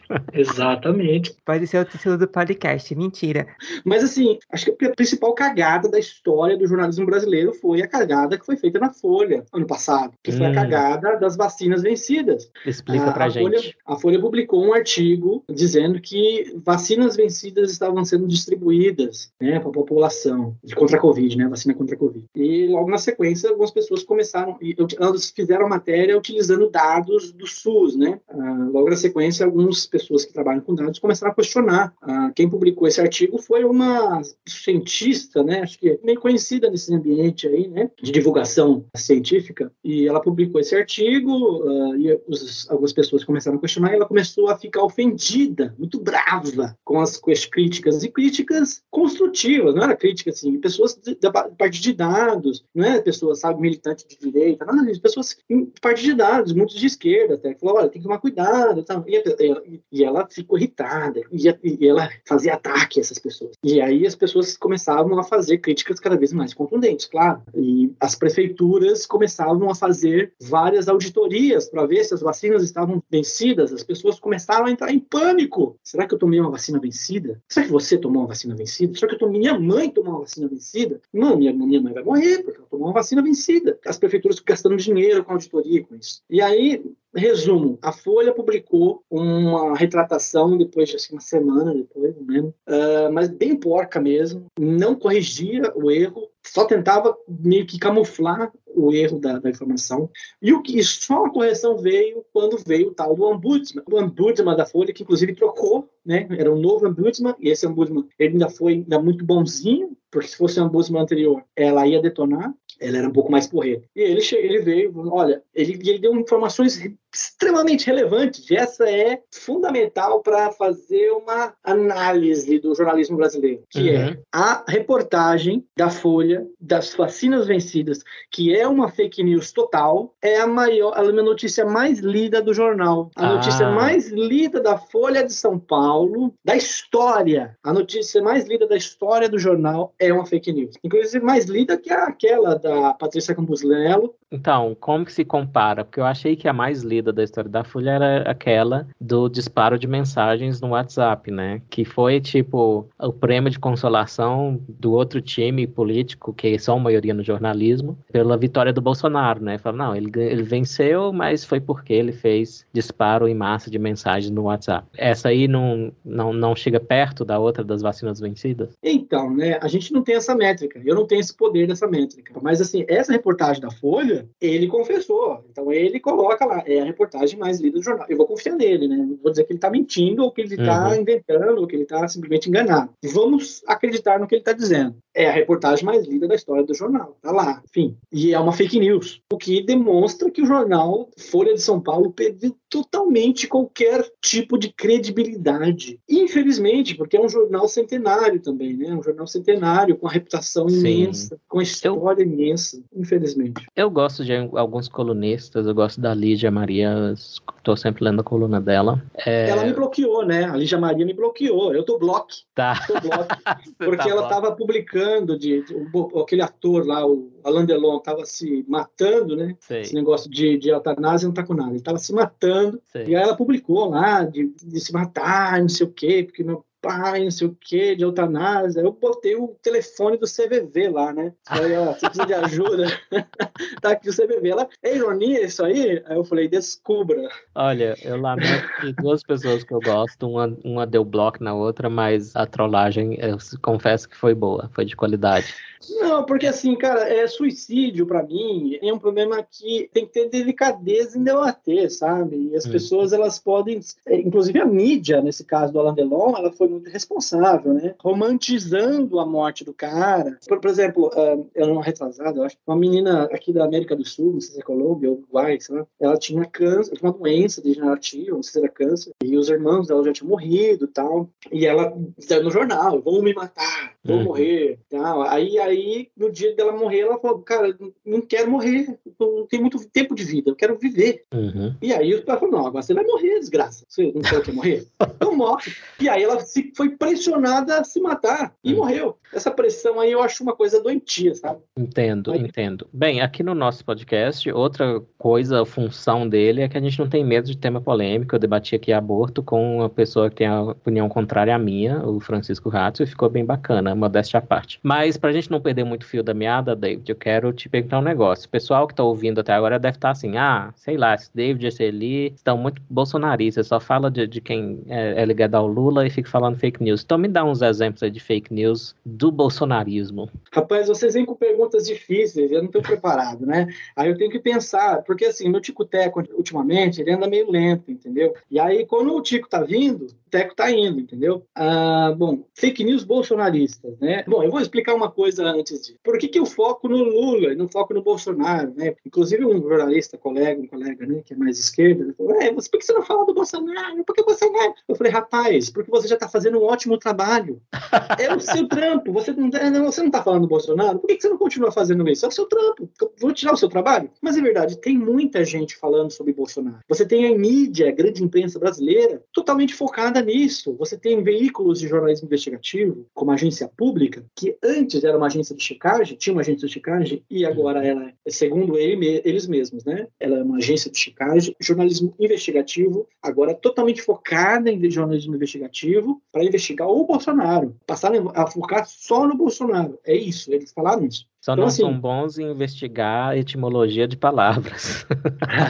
Exatamente. Pode ser o título do podcast, mentira. Mas assim, acho que a principal cagada da história do jornalismo brasileiro foi a cagada que foi feita na Folha ano passado, que foi hum. a cagada das vacinas vencidas. Explica pra a gente. Folha, a Folha publicou um artigo dizendo que vacinas vencidas estavam sendo distribuídas né, para a população de contra a Covid, né, vacina contra a Covid. E logo na sequência, algumas pessoas começaram, elas fizeram a matéria utilizando dados do SUS, né? Ah, logo na sequência, alguns pessoas que trabalham com dados começaram a questionar. Ah, quem publicou esse artigo foi uma cientista, né, acho que é meio conhecida nesse ambiente aí, né, de divulgação científica, e ela publicou esse artigo uh, e os, algumas pessoas começaram a questionar e ela começou a ficar ofendida, muito brava com as, com as críticas, e críticas construtivas, não era crítica assim, pessoas da parte de dados, não é pessoas, sabe, militantes de direita, não, pessoas de parte de dados, muitos de esquerda até, que olha, tem que tomar cuidado, tal. E, e, e ela ficou irritada, e, e, ela fazia ataque a essas pessoas. E aí as pessoas começavam a fazer críticas cada vez mais contundentes, claro. E as prefeituras começavam a fazer várias auditorias para ver se as vacinas estavam vencidas. As pessoas começaram a entrar em pânico. Será que eu tomei uma vacina vencida? Será que você tomou uma vacina vencida? Será que eu tomei, minha mãe tomou uma vacina vencida? Não, minha, minha mãe vai morrer porque ela tomou uma vacina vencida. As prefeituras gastando dinheiro com auditoria com isso. E aí Resumo, a Folha publicou uma retratação depois de assim, uma semana depois, uh, mas bem porca mesmo, não corrigia o erro, só tentava meio que camuflar o erro da, da, informação. E o que só a correção veio quando veio o tal do ombudsman, o ombudsman da Folha, que inclusive trocou, né? Era um novo ombudsman, e esse ombudsman ele ainda foi ainda muito bonzinho, porque se fosse o ombudsman anterior, ela ia detonar, ela era um pouco mais porreta. E ele, ele veio, olha, ele, ele deu informações extremamente relevante. Essa é fundamental para fazer uma análise do jornalismo brasileiro, que é uhum. é a reportagem da Folha das vacinas vencidas, que é uma fake news total, é a maior, a notícia mais lida do jornal. A ah. notícia mais lida da Folha de São Paulo, da história. A notícia mais lida da história do jornal é uma fake news. Inclusive mais lida que aquela da Patrícia Campos Lelo. Então, como que se compara? Porque eu achei que a mais lida da história da Folha era aquela do disparo de mensagens no WhatsApp, né? Que foi tipo o prêmio de consolação do outro time político, que são a maioria no jornalismo, pela vitória do Bolsonaro, né? Fala, não, ele, ele venceu, mas foi porque ele fez disparo em massa de mensagens no WhatsApp. Essa aí não, não, não chega perto da outra das vacinas vencidas? Então, né? A gente não tem essa métrica. Eu não tenho esse poder dessa métrica. Mas, assim, essa reportagem da Folha, ele confessou. Então, ele coloca lá, é a reportagem mais lida do jornal. Eu vou confiar nele, né? Não vou dizer que ele está mentindo ou que ele está uhum. inventando ou que ele está simplesmente enganado. Vamos acreditar no que ele está dizendo. É a reportagem mais lida da história do jornal. Tá lá, enfim. E é uma fake news, o que demonstra que o jornal Folha de São Paulo perdeu totalmente qualquer tipo de credibilidade. Infelizmente, porque é um jornal centenário também, né? Um jornal centenário com a reputação Sim. imensa, com a história eu, imensa, infelizmente. Eu gosto de alguns colunistas, eu gosto da Lídia Maria, estou sempre lendo a coluna dela. É... Ela me bloqueou, né? A Lídia Maria me bloqueou. Eu tô bloco. Tá. Tô bloco, porque tá ela estava publicando de, de, aquele ator lá, o Alain Delon, estava se matando, né? Sei. Esse negócio de, de eutanásia não tá com nada. Ele estava se matando. Sei. E aí ela publicou lá de, de se matar, não sei o quê, porque meu pai, não sei o que, de eutanásia. Eu botei o telefone do CVV lá, né? Aí, ó, você precisa de ajuda? tá aqui o CVV. Ela, é ironia isso aí? Aí eu falei, descubra. Olha, eu lamento que duas pessoas que eu gosto, uma, uma deu bloco na outra, mas a trollagem, eu confesso que foi boa, foi de qualidade. Não, porque assim, cara, é suicídio para mim é um problema que tem que ter delicadeza em debater, sabe? E as hum. pessoas elas podem, inclusive a mídia, nesse caso do Alain Delon, ela foi muito responsável, né? Romantizando a morte do cara. Por, por exemplo, uh, ela não retrasada, eu acho, uma menina aqui da América do Sul, não sei se é Colômbia ou Uruguai, sei lá, ela tinha câncer, tinha uma doença degenerativa, não sei se era câncer, e os irmãos dela já tinham morrido e tal. E ela saiu no jornal, vão me matar, vou uhum. morrer, tal. Aí aí, no dia dela morrer, ela falou, cara, não quero morrer, não tenho muito tempo de vida, eu quero viver. Uhum. E aí o pai falou, não, agora você vai morrer, desgraça. Você não quer morrer? Então morre. E aí ela se, foi pressionada a se matar e uhum. morreu. Essa pressão aí eu acho uma coisa doentia, sabe? Entendo, aí... entendo. Bem, aqui no nosso podcast, outra coisa, função dele é que a gente não tem medo de tema polêmico. Eu debati aqui aborto com uma pessoa que tem a opinião contrária à minha, o Francisco Rato, e ficou bem bacana, modéstia à parte. Mas pra gente não perder muito fio da meada, David, eu quero te perguntar um negócio. O pessoal que tá ouvindo até agora deve estar tá assim, ah, sei lá, esse David esse Eli estão muito bolsonaristas, só fala de, de quem é, é, ligado ao Lula e fica falando fake news. Então me dá uns exemplos de fake news do bolsonarismo. Rapaz, vocês vêm com perguntas difíceis, eu não estou preparado, né? Aí eu tenho que pensar, porque assim, meu tico-teco, ultimamente, ele anda meio lento, entendeu? E aí, quando o tico tá vindo, teco tá indo, entendeu? Ah, bom, fake news bolsonaristas, né? Bom, eu vou explicar uma coisa antes disso. Por que, que eu foco no Lula e não foco no Bolsonaro, né? Inclusive um jornalista, colega, um colega, né, que é mais esquerda, falou, é, por que você não fala do Bolsonaro? Por que Bolsonaro? Eu falei, rapaz, porque você já está fazendo um ótimo trabalho. É o seu trampo. Você não, você não tá falando do Bolsonaro? Por que, que você não continua fazendo isso? É o seu trampo. vou tirar o seu trabalho? Mas é verdade, tem muita gente falando sobre Bolsonaro. Você tem a mídia, a grande imprensa brasileira, totalmente focada nisso. Você tem veículos de jornalismo investigativo, como a agência pública, que antes era uma agência de checagem, tinha uma agência de checagem, e agora ela, segundo ele, eles mesmos, né? Ela é uma agência de checagem, jornalismo investigativo, agora totalmente focada em jornalismo investigativo para investigar o Bolsonaro. Passaram a focar só no Bolsonaro. É isso, eles falaram isso. Só então, não assim, são bons em investigar etimologia de palavras.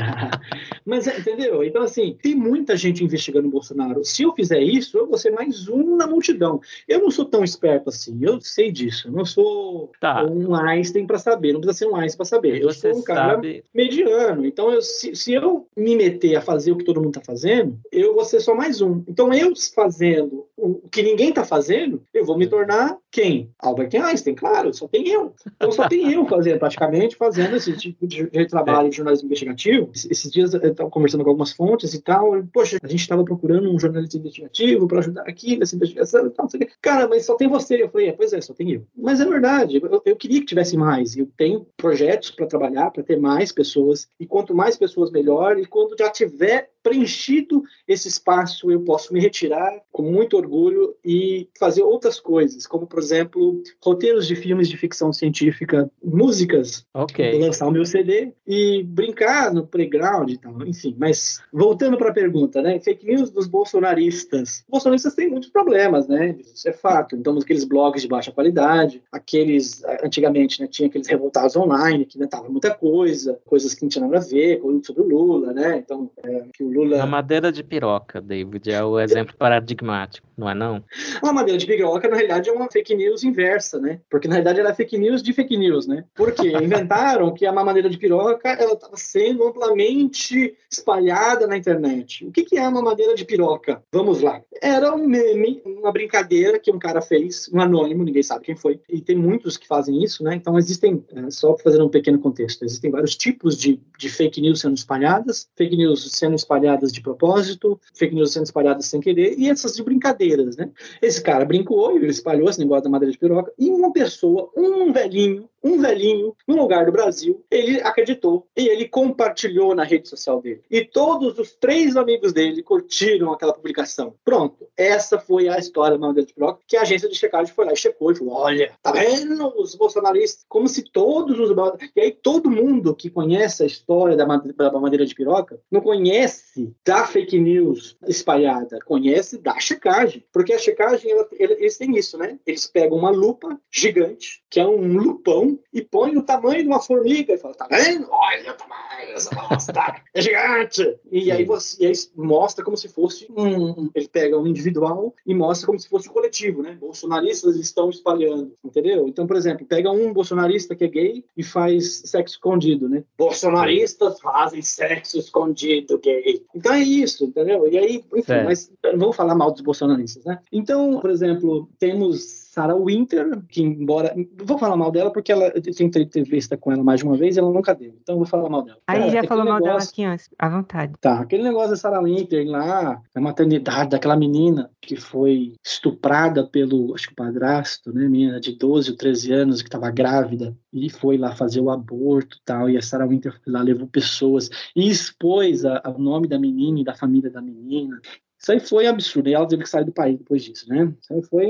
Mas, entendeu? Então, assim, tem muita gente investigando o Bolsonaro. Se eu fizer isso, eu vou ser mais um na multidão. Eu não sou tão esperto assim, eu sei disso. Eu não sou tá. um Einstein para saber, não precisa ser um Einstein para saber. Eu sou um cara sabe... mediano. Então, eu, se, se eu me meter a fazer o que todo mundo está fazendo, eu vou ser só mais um. Então, eu fazendo o que ninguém está fazendo, eu vou me tornar quem? Albert Einstein, claro, só tem eu. Então só tem eu fazendo, praticamente, fazendo esse tipo de, trabalho de jornalismo investigativo. Esses dias eu estava conversando com algumas fontes e tal, poxa, a gente estava procurando um jornalista investigativo para ajudar aqui nessa investigação e tal, não sei o quê. Cara, mas só tem você. Eu falei, é, pois é, só tem eu. Mas é verdade, eu, eu queria que tivesse mais. Eu tenho projetos para trabalhar, para ter mais pessoas, e quanto mais pessoas, melhor. E quando já tiver preenchido esse espaço, eu posso me retirar com muito orgulho e fazer outras coisas, como, por exemplo, roteiros de filmes de ficção científica, músicas, okay. lançar o meu CD e brincar no playground e tal, enfim. Mas voltando para a pergunta, né? Fake news dos bolsonaristas. Os bolsonaristas têm muitos problemas, né? Isso é fato. Então, aqueles blogs de baixa qualidade, aqueles, antigamente, né, tinha aqueles revoltados online que inventavam muita coisa, coisas que não tinham nada a ver, com sobre o Lula, né? Então, é, que o Lula. A madeira de piroca, David, é o exemplo paradigmático, não é não? A madeira de piroca, na realidade, é uma fake news inversa, né? Porque na realidade ela é fake news de fake news, né? Porque inventaram que a mamadeira de piroca ela estava sendo amplamente espalhada na internet. O que, que é uma mamadeira de piroca? Vamos lá. Era um meme, uma brincadeira que um cara fez, um anônimo, ninguém sabe quem foi. E tem muitos que fazem isso, né? Então existem, é, só fazendo um pequeno contexto, existem vários tipos de, de fake news sendo espalhadas, fake news sendo espalhadas de propósito, fake news sendo espalhadas sem querer, e essas de brincadeiras, né? Esse cara brincou, ele espalhou esse negócio da madeira de piroca, e uma pessoa, um velhinho, um velhinho, num lugar do Brasil, ele acreditou e ele compartilhou na rede social dele. E todos os três amigos dele curtiram aquela publicação. Pronto, essa foi a história da madeira de piroca, que a agência de checagem foi lá e checou e falou: olha, tá vendo os bolsonaristas? Como se todos os. E aí todo mundo que conhece a história da madeira de piroca não conhece da fake news espalhada, conhece da checagem. Porque a checagem, ela, eles têm isso, né? Eles pegam uma lupa gigante, que é um lupão, e põem o tamanho de uma formiga e falam: tá vendo? Olha o tamanho dessa bosta, é gigante. E aí, você, e aí mostra como se fosse um. Ele pega um individual e mostra como se fosse um coletivo, né? Bolsonaristas estão espalhando, entendeu? Então, por exemplo, pega um bolsonarista que é gay e faz sexo escondido, né? Bolsonaristas fazem sexo escondido gay. Então é isso, entendeu? E aí, enfim, é. mas não vou falar mal dos bolsonaristas, né? Então, por exemplo, temos Sarah Winter, que embora. Vou falar mal dela porque ela, eu tenho entrevista com ela mais de uma vez e ela nunca deu. Então vou falar mal dela. Aí já falou mal dela aqui antes, à vontade. Tá, aquele negócio da Sarah Winter lá, a maternidade daquela menina que foi estuprada pelo, acho que padrasto, né? Menina de 12 ou 13 anos que estava grávida e foi lá fazer o aborto e tal. E a Sarah Winter lá levou pessoas e expôs o nome da menina e da família da menina. Isso aí foi absurdo. E ela teve que sair do país depois disso, né? Isso aí foi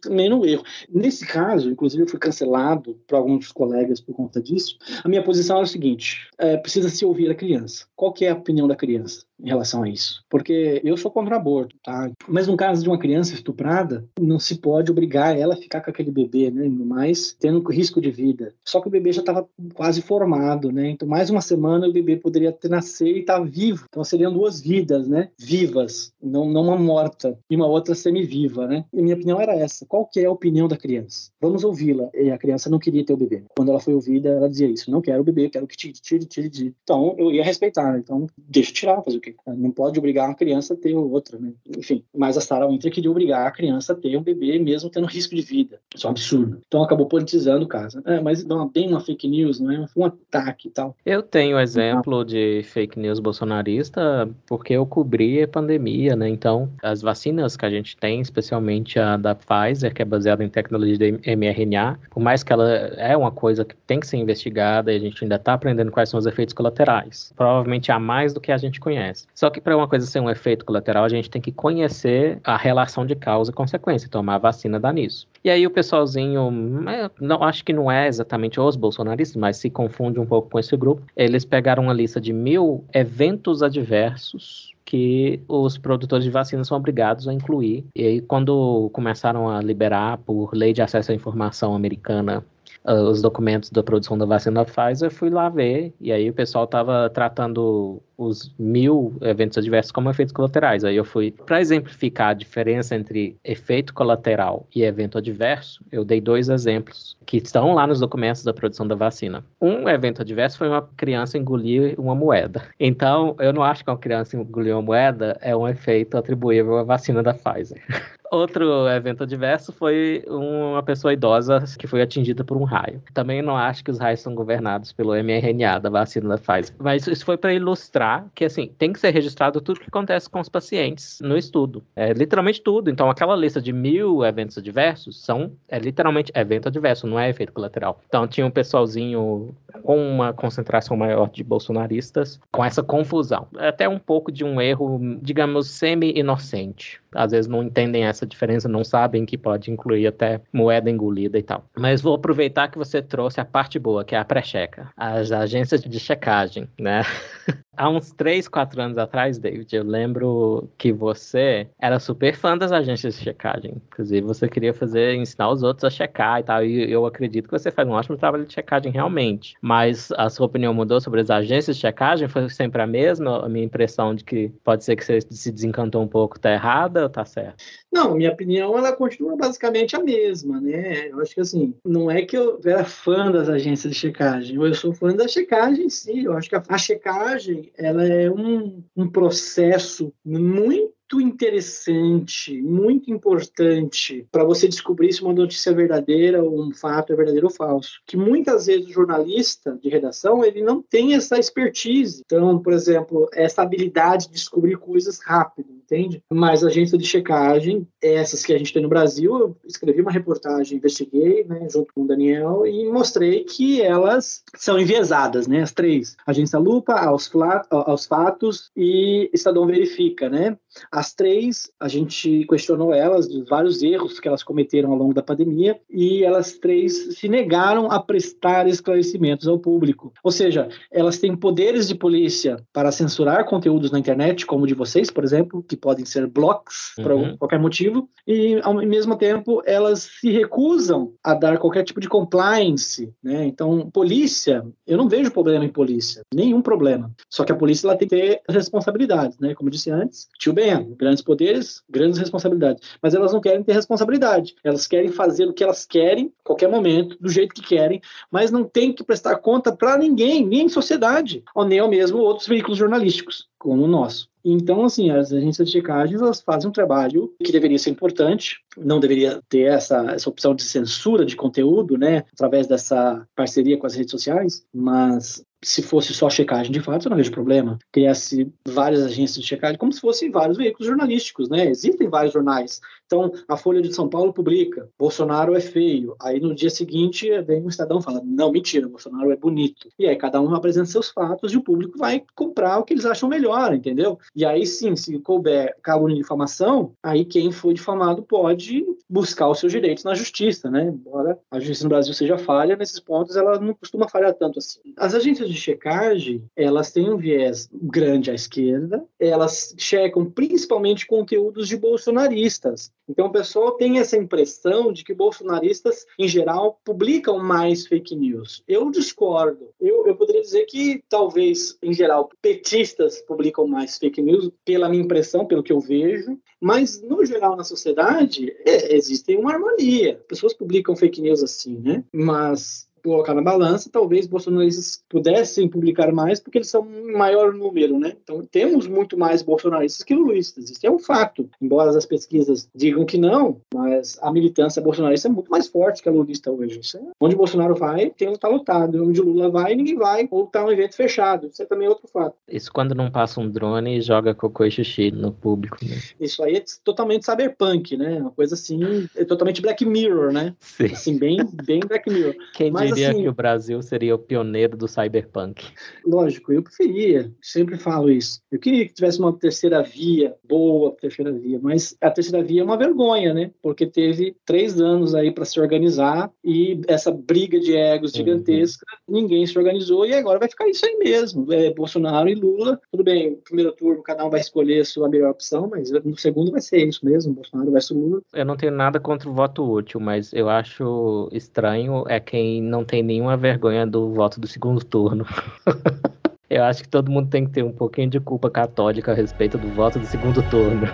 também um erro. Nesse caso, inclusive, eu fui cancelado por alguns colegas por conta disso. A minha posição é o seguinte: é, precisa se ouvir a criança. Qual é a opinião da criança? Em relação a isso. Porque eu sou contra o aborto, tá? Mas no caso de uma criança estuprada, não se pode obrigar ela a ficar com aquele bebê, né? Mais tendo risco de vida. Só que o bebê já estava quase formado, né? Então, mais uma semana o bebê poderia ter nascer e estar tá vivo. Então, seriam duas vidas, né? Vivas, não, não uma morta e uma outra semi-viva, né? E minha opinião era essa. Qual que é a opinião da criança? Vamos ouvi-la. E a criança não queria ter o bebê. Quando ela foi ouvida, ela dizia isso. Não quero o bebê, quero que tire, tire, tire, tire. Então, eu ia respeitar. Então, deixa tirar, fazer o Não pode obrigar uma criança a ter outra, né? Enfim, mas a Sarah Winter queria obrigar a criança a ter um bebê mesmo tendo risco de vida. Isso é um absurdo. Então acabou politizando o caso. É, mas não bem uma fake news, não é? Foi um ataque e tal. Eu tenho exemplo de fake news bolsonarista porque eu cobri a pandemia, né? Então, as vacinas que a gente tem, especialmente a da Pfizer, que é baseada em tecnologia de mRNA, por mais que ela é uma coisa que tem que ser investigada e a gente ainda está aprendendo quais são os efeitos colaterais. Provavelmente há mais do que a gente conhece. Só que para uma coisa ser um efeito colateral, a gente tem que conhecer a relação de causa e consequência. Tomar a vacina dá nisso. E aí o pessoalzinho, é, não acho que não é exatamente os bolsonaristas, mas se confunde um pouco com esse grupo. Eles pegaram uma lista de mil eventos adversos que os produtores de vacinas são obrigados a incluir. E aí, quando começaram a liberar por lei de acesso à informação americana uh, os documentos da produção da vacina da Pfizer, fui lá ver, e aí o pessoal estava tratando os mil eventos adversos como efeitos colaterais. Aí eu fui, para exemplificar a diferença entre efeito colateral e evento adverso, eu dei dois exemplos que estão lá nos documentos da produção da vacina. Um evento adverso foi uma criança engolir uma moeda. Então, eu não acho que uma criança engolir uma moeda é um efeito atribuível à vacina da Pfizer. Outro evento adverso foi uma pessoa idosa que foi atingida por um raio. Também não acho que os raios são governados pelo mRNA da vacina da Pfizer, mas isso foi para ilustrar que assim tem que ser registrado tudo que acontece com os pacientes no estudo. É literalmente tudo. Então aquela lista de mil eventos adversos são é literalmente evento adverso, não é efeito colateral. Então tinha um pessoalzinho com uma concentração maior de bolsonaristas com essa confusão. É até um pouco de um erro, digamos, semi-inocente às vezes não entendem essa diferença, não sabem que pode incluir até moeda engolida e tal. Mas vou aproveitar que você trouxe a parte boa, que é a pré-checa, as agências de checagem, né? Há uns 3, 4 anos atrás, David, eu lembro que você era super fã das agências de checagem. Inclusive, você queria fazer, ensinar os outros a checar e tal. E eu acredito que você faz um ótimo trabalho de checagem realmente. Mas a sua opinião mudou sobre as agências de checagem? Foi sempre a mesma? A minha impressão de que pode ser que você se desencantou um pouco tá errada ou tá certo? Não, minha opinião ela continua basicamente a mesma, né? Eu acho que assim, não é que eu era fã das agências de checagem, eu sou fã da checagem, sim. Eu acho que a, a checagem ela é um, um processo muito muito interessante, muito importante para você descobrir se uma notícia é verdadeira ou um fato é verdadeiro ou falso. Que muitas vezes o jornalista de redação ele não tem essa expertise. Então, por exemplo, essa habilidade de descobrir coisas rápido, entende? Mas a agência de checagem, essas que a gente tem no Brasil, eu escrevi uma reportagem, investiguei, né, junto com o Daniel e mostrei que elas são enviesadas, né, as três. Agência Lupa, aos, aos fatos e Estadão Verifica, né? As três, a gente questionou elas de vários erros que elas cometeram ao longo da pandemia e elas três se negaram a prestar esclarecimentos ao público. Ou seja, elas têm poderes de polícia para censurar conteúdos na internet, como o de vocês, por exemplo, que podem ser blocks uhum. por qualquer motivo, e ao mesmo tempo elas se recusam a dar qualquer tipo de compliance. Né? Então, polícia, eu não vejo problema em polícia, nenhum problema. Só que a polícia ela tem que ter responsabilidades, né? Como eu disse antes, tio Ben, grandes poderes, grandes responsabilidades. Mas elas não querem ter responsabilidade. Elas querem fazer o que elas querem, qualquer momento, do jeito que querem, mas não tem que prestar conta para ninguém, nem sociedade, ou nem ao mesmo outros veículos jornalísticos, como o nosso. Então, assim, as agências de checagem elas fazem um trabalho que deveria ser importante, não deveria ter essa, essa opção de censura de conteúdo, né, através dessa parceria com as redes sociais, mas se fosse só checagem de fato, eu não vejo problema. Criasse várias agências de checagem, como se fossem vários veículos jornalísticos, né? Existem vários jornais. Então, a Folha de São Paulo publica: Bolsonaro é feio. Aí no dia seguinte vem um Estadão e fala: não, mentira, Bolsonaro é bonito. E aí cada um apresenta seus fatos e o público vai comprar o que eles acham melhor, entendeu? E aí sim, se couber calúnia de difamação, aí quem foi difamado pode buscar os seus direitos na justiça, né? Embora a justiça no Brasil seja falha, nesses pontos ela não costuma falhar tanto assim. As agências de checagem, elas têm um viés grande à esquerda, elas checam principalmente conteúdos de bolsonaristas. Então o pessoal tem essa impressão de que bolsonaristas, em geral, publicam mais fake news. Eu discordo. Eu, eu poderia dizer que talvez, em geral, petistas publicam mais fake news, pela minha impressão, pelo que eu vejo, mas no geral na sociedade é, existe uma harmonia. Pessoas publicam fake news assim, né? Mas colocar na balança, talvez bolsonaristas pudessem publicar mais, porque eles são um maior número, né? Então, temos muito mais bolsonaristas que lulistas. Isso é um fato. Embora as pesquisas digam que não, mas a militância bolsonarista é muito mais forte que a lulista hoje. É... Onde Bolsonaro vai, tem um tá lotado. Onde Lula vai, ninguém vai. Ou tá um evento fechado. Isso é também outro fato. Isso quando não passa um drone e joga cocô e xixi no público. Né? Isso aí é totalmente cyberpunk, né? Uma coisa assim, é totalmente Black Mirror, né? Sim. Assim, bem, bem Black Mirror. Quem mas, diria assim, que o Brasil seria o pioneiro do cyberpunk. Lógico, eu preferia, sempre falo isso. Eu queria que tivesse uma terceira via, boa terceira via, mas a terceira via é uma vergonha, né? Porque teve três anos aí para se organizar e essa briga de egos uhum. gigantesca, uhum. ninguém se organizou e agora vai ficar isso aí mesmo. É Bolsonaro e Lula, tudo bem, primeiro turno cada um vai escolher a sua melhor opção, mas no segundo vai ser isso mesmo, Bolsonaro versus Lula. Eu não tenho nada contra o voto útil, mas eu acho estranho é quem não tem nenhuma vergonha do voto do segundo turno. Eu acho que todo mundo tem que ter um pouquinho de culpa católica a respeito do voto do segundo turno.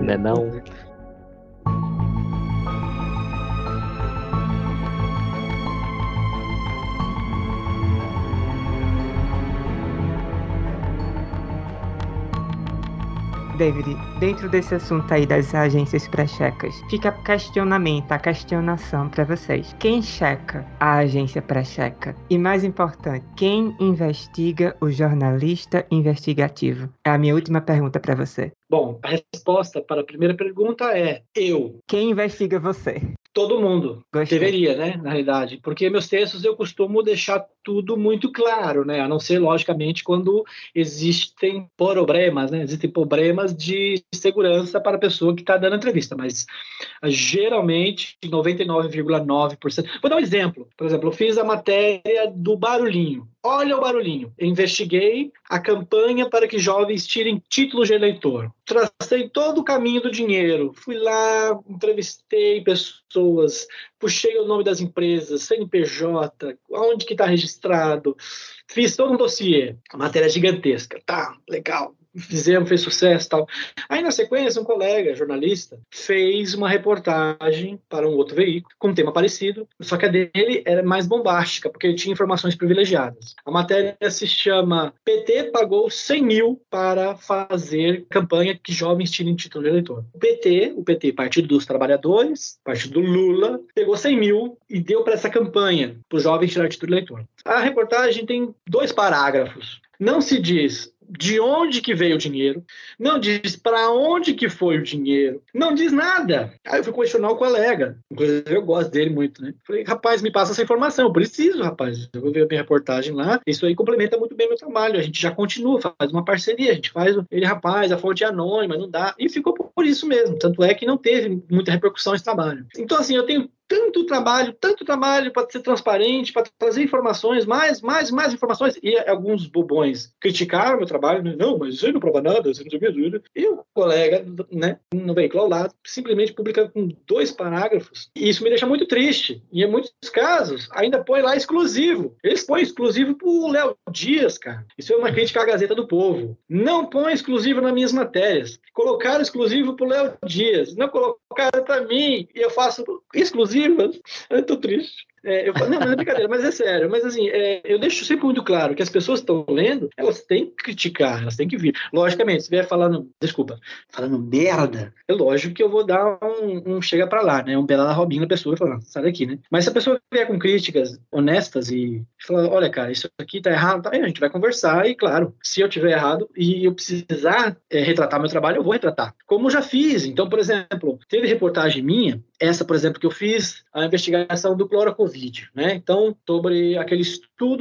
né não? David, dentro desse assunto aí das agências pré-checas, fica questionamento, a questionação para vocês. Quem checa a agência pré-checa? E mais importante, quem investiga o jornalista investigativo? É a minha última pergunta para você. Bom, a resposta para a primeira pergunta é eu. Quem investiga você? Todo mundo. Gostei. Deveria, né? Na realidade. Porque meus textos eu costumo deixar tudo muito claro, né? A não ser, logicamente, quando existem problemas, né? Existem problemas de segurança para a pessoa que está dando entrevista. Mas geralmente, 99,9%. Vou dar um exemplo. Por exemplo, eu fiz a matéria do barulhinho. Olha o barulhinho. Investiguei a campanha para que jovens tirem títulos de eleitor. Tracei todo o caminho do dinheiro. Fui lá, entrevistei pessoas, puxei o nome das empresas, CNPJ, onde que está registrado. Fiz todo um dossiê. A matéria é gigantesca. Tá, legal fizemos, fez sucesso tal. Aí, na sequência, um colega, jornalista, fez uma reportagem para um outro veículo com um tema parecido, só que a dele era mais bombástica, porque ele tinha informações privilegiadas. A matéria se chama PT pagou 100 mil para fazer campanha que jovens tirem título de eleitor. O PT, o PT, Partido dos Trabalhadores, Partido do Lula, pegou 100 mil e deu para essa campanha, para os jovens tirar título de eleitor. A reportagem tem dois parágrafos. Não se diz de onde que veio o dinheiro, não diz para onde que foi o dinheiro, não diz nada. Aí eu fui questionar o colega, inclusive eu gosto dele muito, né? Falei, rapaz, me passa essa informação, eu preciso, rapaz. Eu vou ver a minha reportagem lá, isso aí complementa muito bem meu trabalho, a gente já continua, faz uma parceria, a gente faz ele, rapaz, a fonte é anônima, não dá, e ficou por isso mesmo, tanto é que não teve muita repercussão esse trabalho. Então, assim, eu tenho tanto trabalho, tanto trabalho para ser transparente, para trazer informações, mais, mais, mais informações. E alguns bobões criticaram meu trabalho, né? não, mas isso aí não prova nada, isso não sei o. E o colega, né, no veículo ao lado, simplesmente publica com dois parágrafos. E isso me deixa muito triste. E em muitos casos, ainda põe lá exclusivo. Eles põem exclusivo para o Léo Dias, cara. Isso é uma crítica à Gazeta do Povo. Não põe exclusivo nas minhas matérias. Colocaram exclusivo para o Léo Dias. Não colocaram para mim. E eu faço exclusivo exclusivas. Eu tô triste. É, eu falo, não, mas é brincadeira, mas é sério. Mas assim, é, eu deixo sempre muito claro que as pessoas estão lendo, elas têm que criticar, elas têm que vir. Logicamente, se vier falando, desculpa, falando merda, é lógico que eu vou dar um, um chega para lá, né? Um bela robinho na pessoa e falar, sai daqui, né? Mas se a pessoa vier com críticas honestas e falar, olha, cara, isso aqui tá errado, tá, a gente vai conversar e, claro, se eu tiver errado e eu precisar é, retratar meu trabalho, eu vou retratar. Como eu já fiz. Então, por exemplo, teve reportagem minha, essa, por exemplo, que eu fiz, a investigação do clorocovid, né? Então, sobre aquele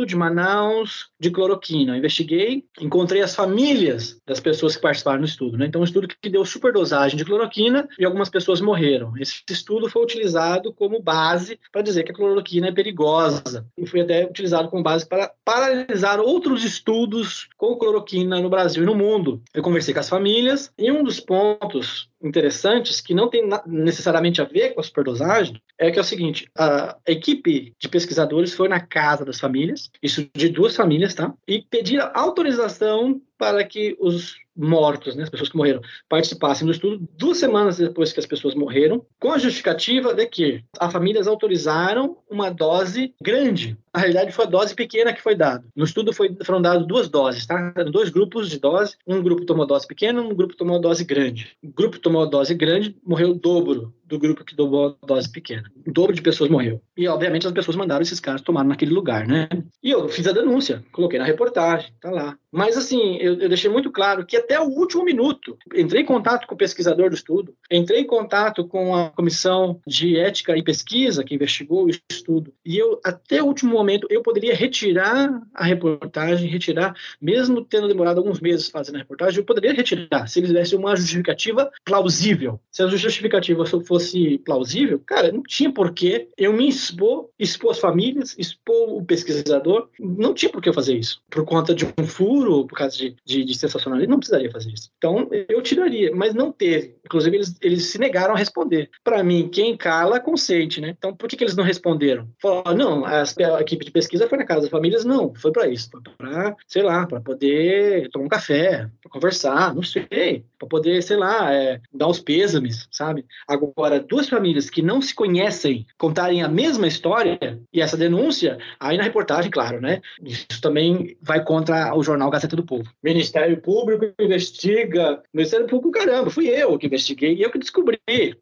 de Manaus de cloroquina. Eu investiguei, encontrei as famílias das pessoas que participaram do estudo, né? Então, um estudo que deu superdosagem de cloroquina e algumas pessoas morreram. Esse estudo foi utilizado como base para dizer que a cloroquina é perigosa e foi até utilizado como base para paralisar outros estudos com cloroquina no Brasil e no mundo. Eu conversei com as famílias e um dos pontos interessantes que não tem necessariamente a ver com a superdosagem é que é o seguinte: a equipe de pesquisadores foi na casa das famílias, isso de duas famílias, tá? E pediram autorização para que os mortos, né, as pessoas que morreram, participassem do estudo duas semanas depois que as pessoas morreram, com a justificativa de que as famílias autorizaram uma dose grande. Na realidade, foi a dose pequena que foi dada. No estudo foi, foram dadas duas doses, tá? Dois grupos de dose. Um grupo tomou dose pequena, um grupo tomou dose grande. O grupo que tomou dose grande morreu o dobro do grupo que tomou dose pequena. O dobro de pessoas morreu. E, obviamente, as pessoas mandaram esses caras tomar naquele lugar, né? E eu fiz a denúncia, coloquei na reportagem, tá lá. Mas, assim, eu, eu deixei muito claro que até o último minuto, entrei em contato com o pesquisador do estudo, entrei em contato com a comissão de ética e pesquisa que investigou o estudo, e eu, até o último momento, eu poderia retirar a reportagem, retirar, mesmo tendo demorado alguns meses fazendo a reportagem, eu poderia retirar, se eles dessem uma justificativa plausível. Se a justificativa fosse plausível, cara, não tinha porquê eu me expor, expor as famílias, expor o pesquisador, não tinha por que eu fazer isso. Por conta de um furo, por causa de, de, de sensacionalismo, não precisaria fazer isso. Então, eu tiraria, mas não teve. Inclusive, eles, eles se negaram a responder. Para mim, quem cala, consente, né? Então, por que, que eles não responderam? Falaram, não, a, a equipe de pesquisa foi na casa das famílias, não, foi para isso, para, sei lá, para poder tomar um café, para conversar, não sei. Para poder, sei lá, é, dar os pêsames, sabe? Agora, duas famílias que não se conhecem contarem a mesma história e essa denúncia, aí na reportagem, claro, né? Isso também vai contra o jornal Gazeta do Povo. Ministério Público investiga. Ministério Público, caramba, fui eu que investiguei e eu que descobri.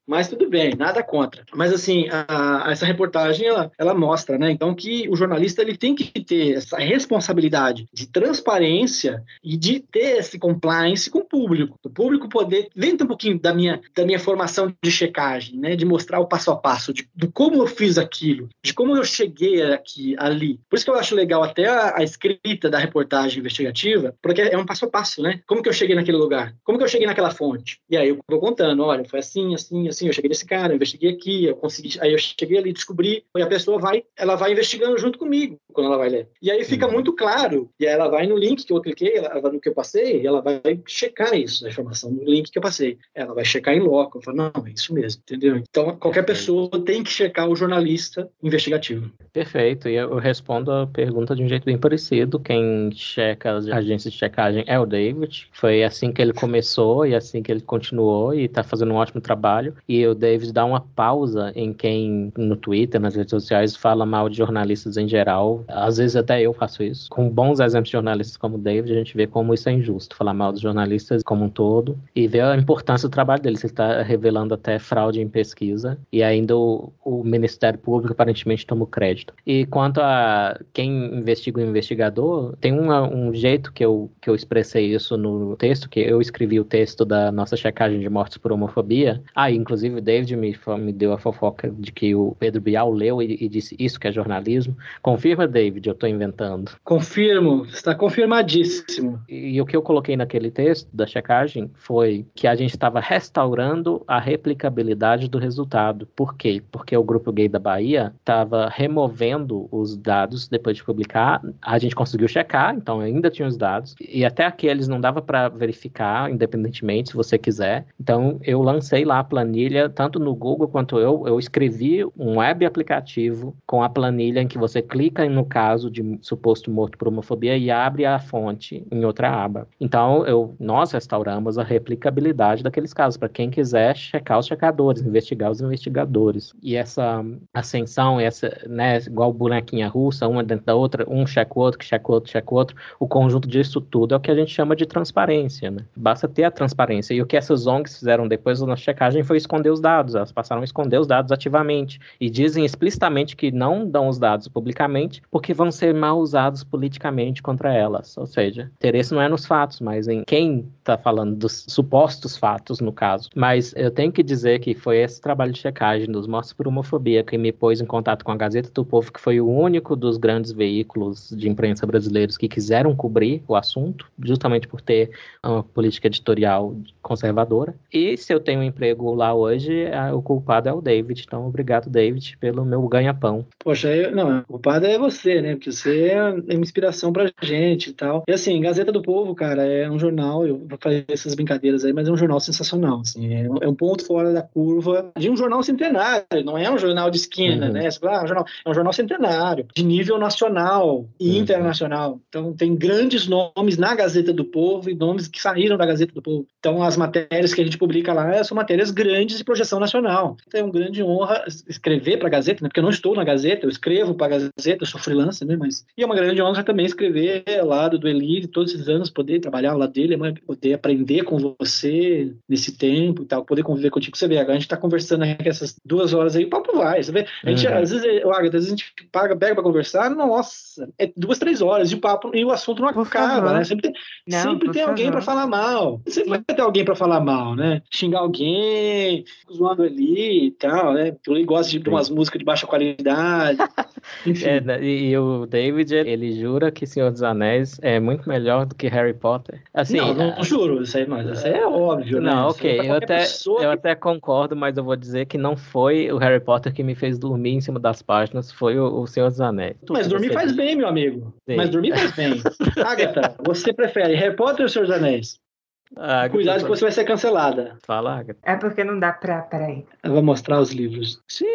Mas tudo bem, nada contra. Mas assim, a, a, essa reportagem ela, ela mostra, né? Então que o jornalista ele tem que ter essa responsabilidade de transparência e de ter esse compliance com o público. O público poder ver um pouquinho da minha da minha formação de checagem, né? De mostrar o passo a passo de, de como eu fiz aquilo, de como eu cheguei aqui ali. Por isso que eu acho legal até a, a escrita da reportagem investigativa, porque é um passo a passo, né? Como que eu cheguei naquele lugar? Como que eu cheguei naquela fonte? E aí eu vou contando, olha, foi assim, assim, assim, eu cheguei nesse cara, eu investiguei aqui, eu consegui, aí eu cheguei ali, descobri, e a pessoa vai, ela vai investigando junto comigo quando ela vai ler. E aí fica uhum. muito claro, e aí ela vai no link que eu cliquei, ela vai no que eu passei, e ela vai checar isso, a informação no link que eu passei. Ela vai checar em loco, falo, não, é isso mesmo, entendeu? Então, qualquer pessoa tem que checar o jornalista investigativo. Perfeito, e eu respondo a pergunta de um jeito bem parecido. Quem checa as agências de checagem é o David. Foi assim que ele começou e assim que ele continuou e está fazendo um ótimo trabalho. E o David dá uma pausa em quem no Twitter, nas redes sociais, fala mal de jornalistas em geral. Às vezes até eu faço isso. Com bons exemplos de jornalistas como o David, a gente vê como isso é injusto. Falar mal dos jornalistas como um todo e ver a importância do trabalho deles. Ele está revelando até fraude em pesquisa e ainda o, o Ministério Público aparentemente toma o crédito. E quanto a quem investiga o investigador, tem uma, um jeito que eu, que eu expressei isso no texto, que eu escrevi o texto da nossa checagem de mortes por homofobia. Ah, inclusive o David me, me deu a fofoca de que o Pedro Bial leu e, e disse isso que é jornalismo. Confirma, David, eu estou inventando. Confirmo, está confirmadíssimo. E, e o que eu coloquei naquele texto da checagem foi que a gente estava restaurando a replicabilidade do resultado. Por quê? Porque o grupo gay da Bahia estava removendo os dados depois de publicar. A gente conseguiu checar, então ainda tinha os dados. E até aqueles não dava para verificar independentemente, se você quiser. Então eu lancei lá a planilha, tanto no Google quanto eu. Eu escrevi um web aplicativo com a planilha em que você clica no caso de suposto morto por homofobia e abre a fonte em outra aba. Então eu, nós restauramos a replicabilidade daqueles casos para quem quiser checar os checadores, investigar os investigadores. E essa ascensão, essa, né, igual bonequinha russa, uma dentro da outra, um checa o outro, que checa o outro, checa o outro. O conjunto disso tudo é o que a gente chama de transparência, né? Basta ter a transparência. E o que essas ONGs fizeram depois da checagem foi esconder os dados. Elas passaram a esconder os dados ativamente. E dizem explicitamente que não dão os dados publicamente porque vão ser mal usados politicamente contra elas. Ou seja, interesse não é nos fatos, mas em quem está falando dos supostos fatos, no caso. Mas eu tenho que dizer que foi esse trabalho de checagem dos mortos por homofobia que me pôs em contato com a Gazeta do Povo, que foi o único dos grandes veículos de imprensa brasileiros que quiseram cobrir o assunto, justamente por ter uma política editorial conservadora. E se eu tenho um emprego lá hoje, o culpado é o David. Então, obrigado, David, pelo meu ganha-pão. Poxa, eu, não, o culpado é você, né? Porque você é uma inspiração pra gente e tal. E assim, Gazeta do Povo, cara, é um jornal, eu vou fazer essas brincadeiras aí, mas é um jornal sensacional. Assim, é, é um ponto fora da curva de um jornal centenário, não é um jornal de esquina, uhum. né? Ah, é um jornal, é um jornal centenário, de nível nacional e uhum. internacional. Então, tem grandes nomes na Gazeta do Povo e nomes que saíram da Gazeta do Povo. Então, as matérias que a gente publica lá são matérias grandes de projeção nacional. Então, é uma grande honra escrever para a Gazeta, né? porque eu não estou na Gazeta, eu escrevo para a Gazeta, eu sou freelancer, né? Mas, e é uma grande honra também escrever ao lado do Eli, todos esses anos, poder trabalhar ao lado dele, poder aprender com você nesse tempo e tal, poder conviver contigo. Você vê, agora a gente está conversando aqui essas duas horas aí, o papo vai. Você vê, a gente, uhum. às vezes, Agatha, às vezes a gente paga, pega para conversar, nossa, é duas, três horas e o papo e o assunto não acaba, né? Sempre tem, não, sempre tem alguém para falar mal. Sempre ter alguém para falar mal, né? Xingar alguém, zoando ali e tal, né? Eu gosto de, de umas músicas de baixa qualidade. Enfim. É, né, e o David, ele jura que Senhor dos Anéis é muito melhor do que Harry Potter. Assim, não, não a... juro, isso aí, mas isso aí é óbvio, né? Não, ok, eu até, eu até concordo, mas eu vou dizer que não foi o Harry Potter que me fez dormir em cima das páginas, foi o, o Senhor dos Anéis. Mas dormir faz bem, meu amigo. Sim. Mas dormir faz bem. Agatha, você prefere Harry Potter ou Senhor dos Anéis? Ah, Cuidado que você vai ser cancelada. Fala, Agatha. É porque não dá pra. Peraí. Ela vai mostrar os livros. Sim.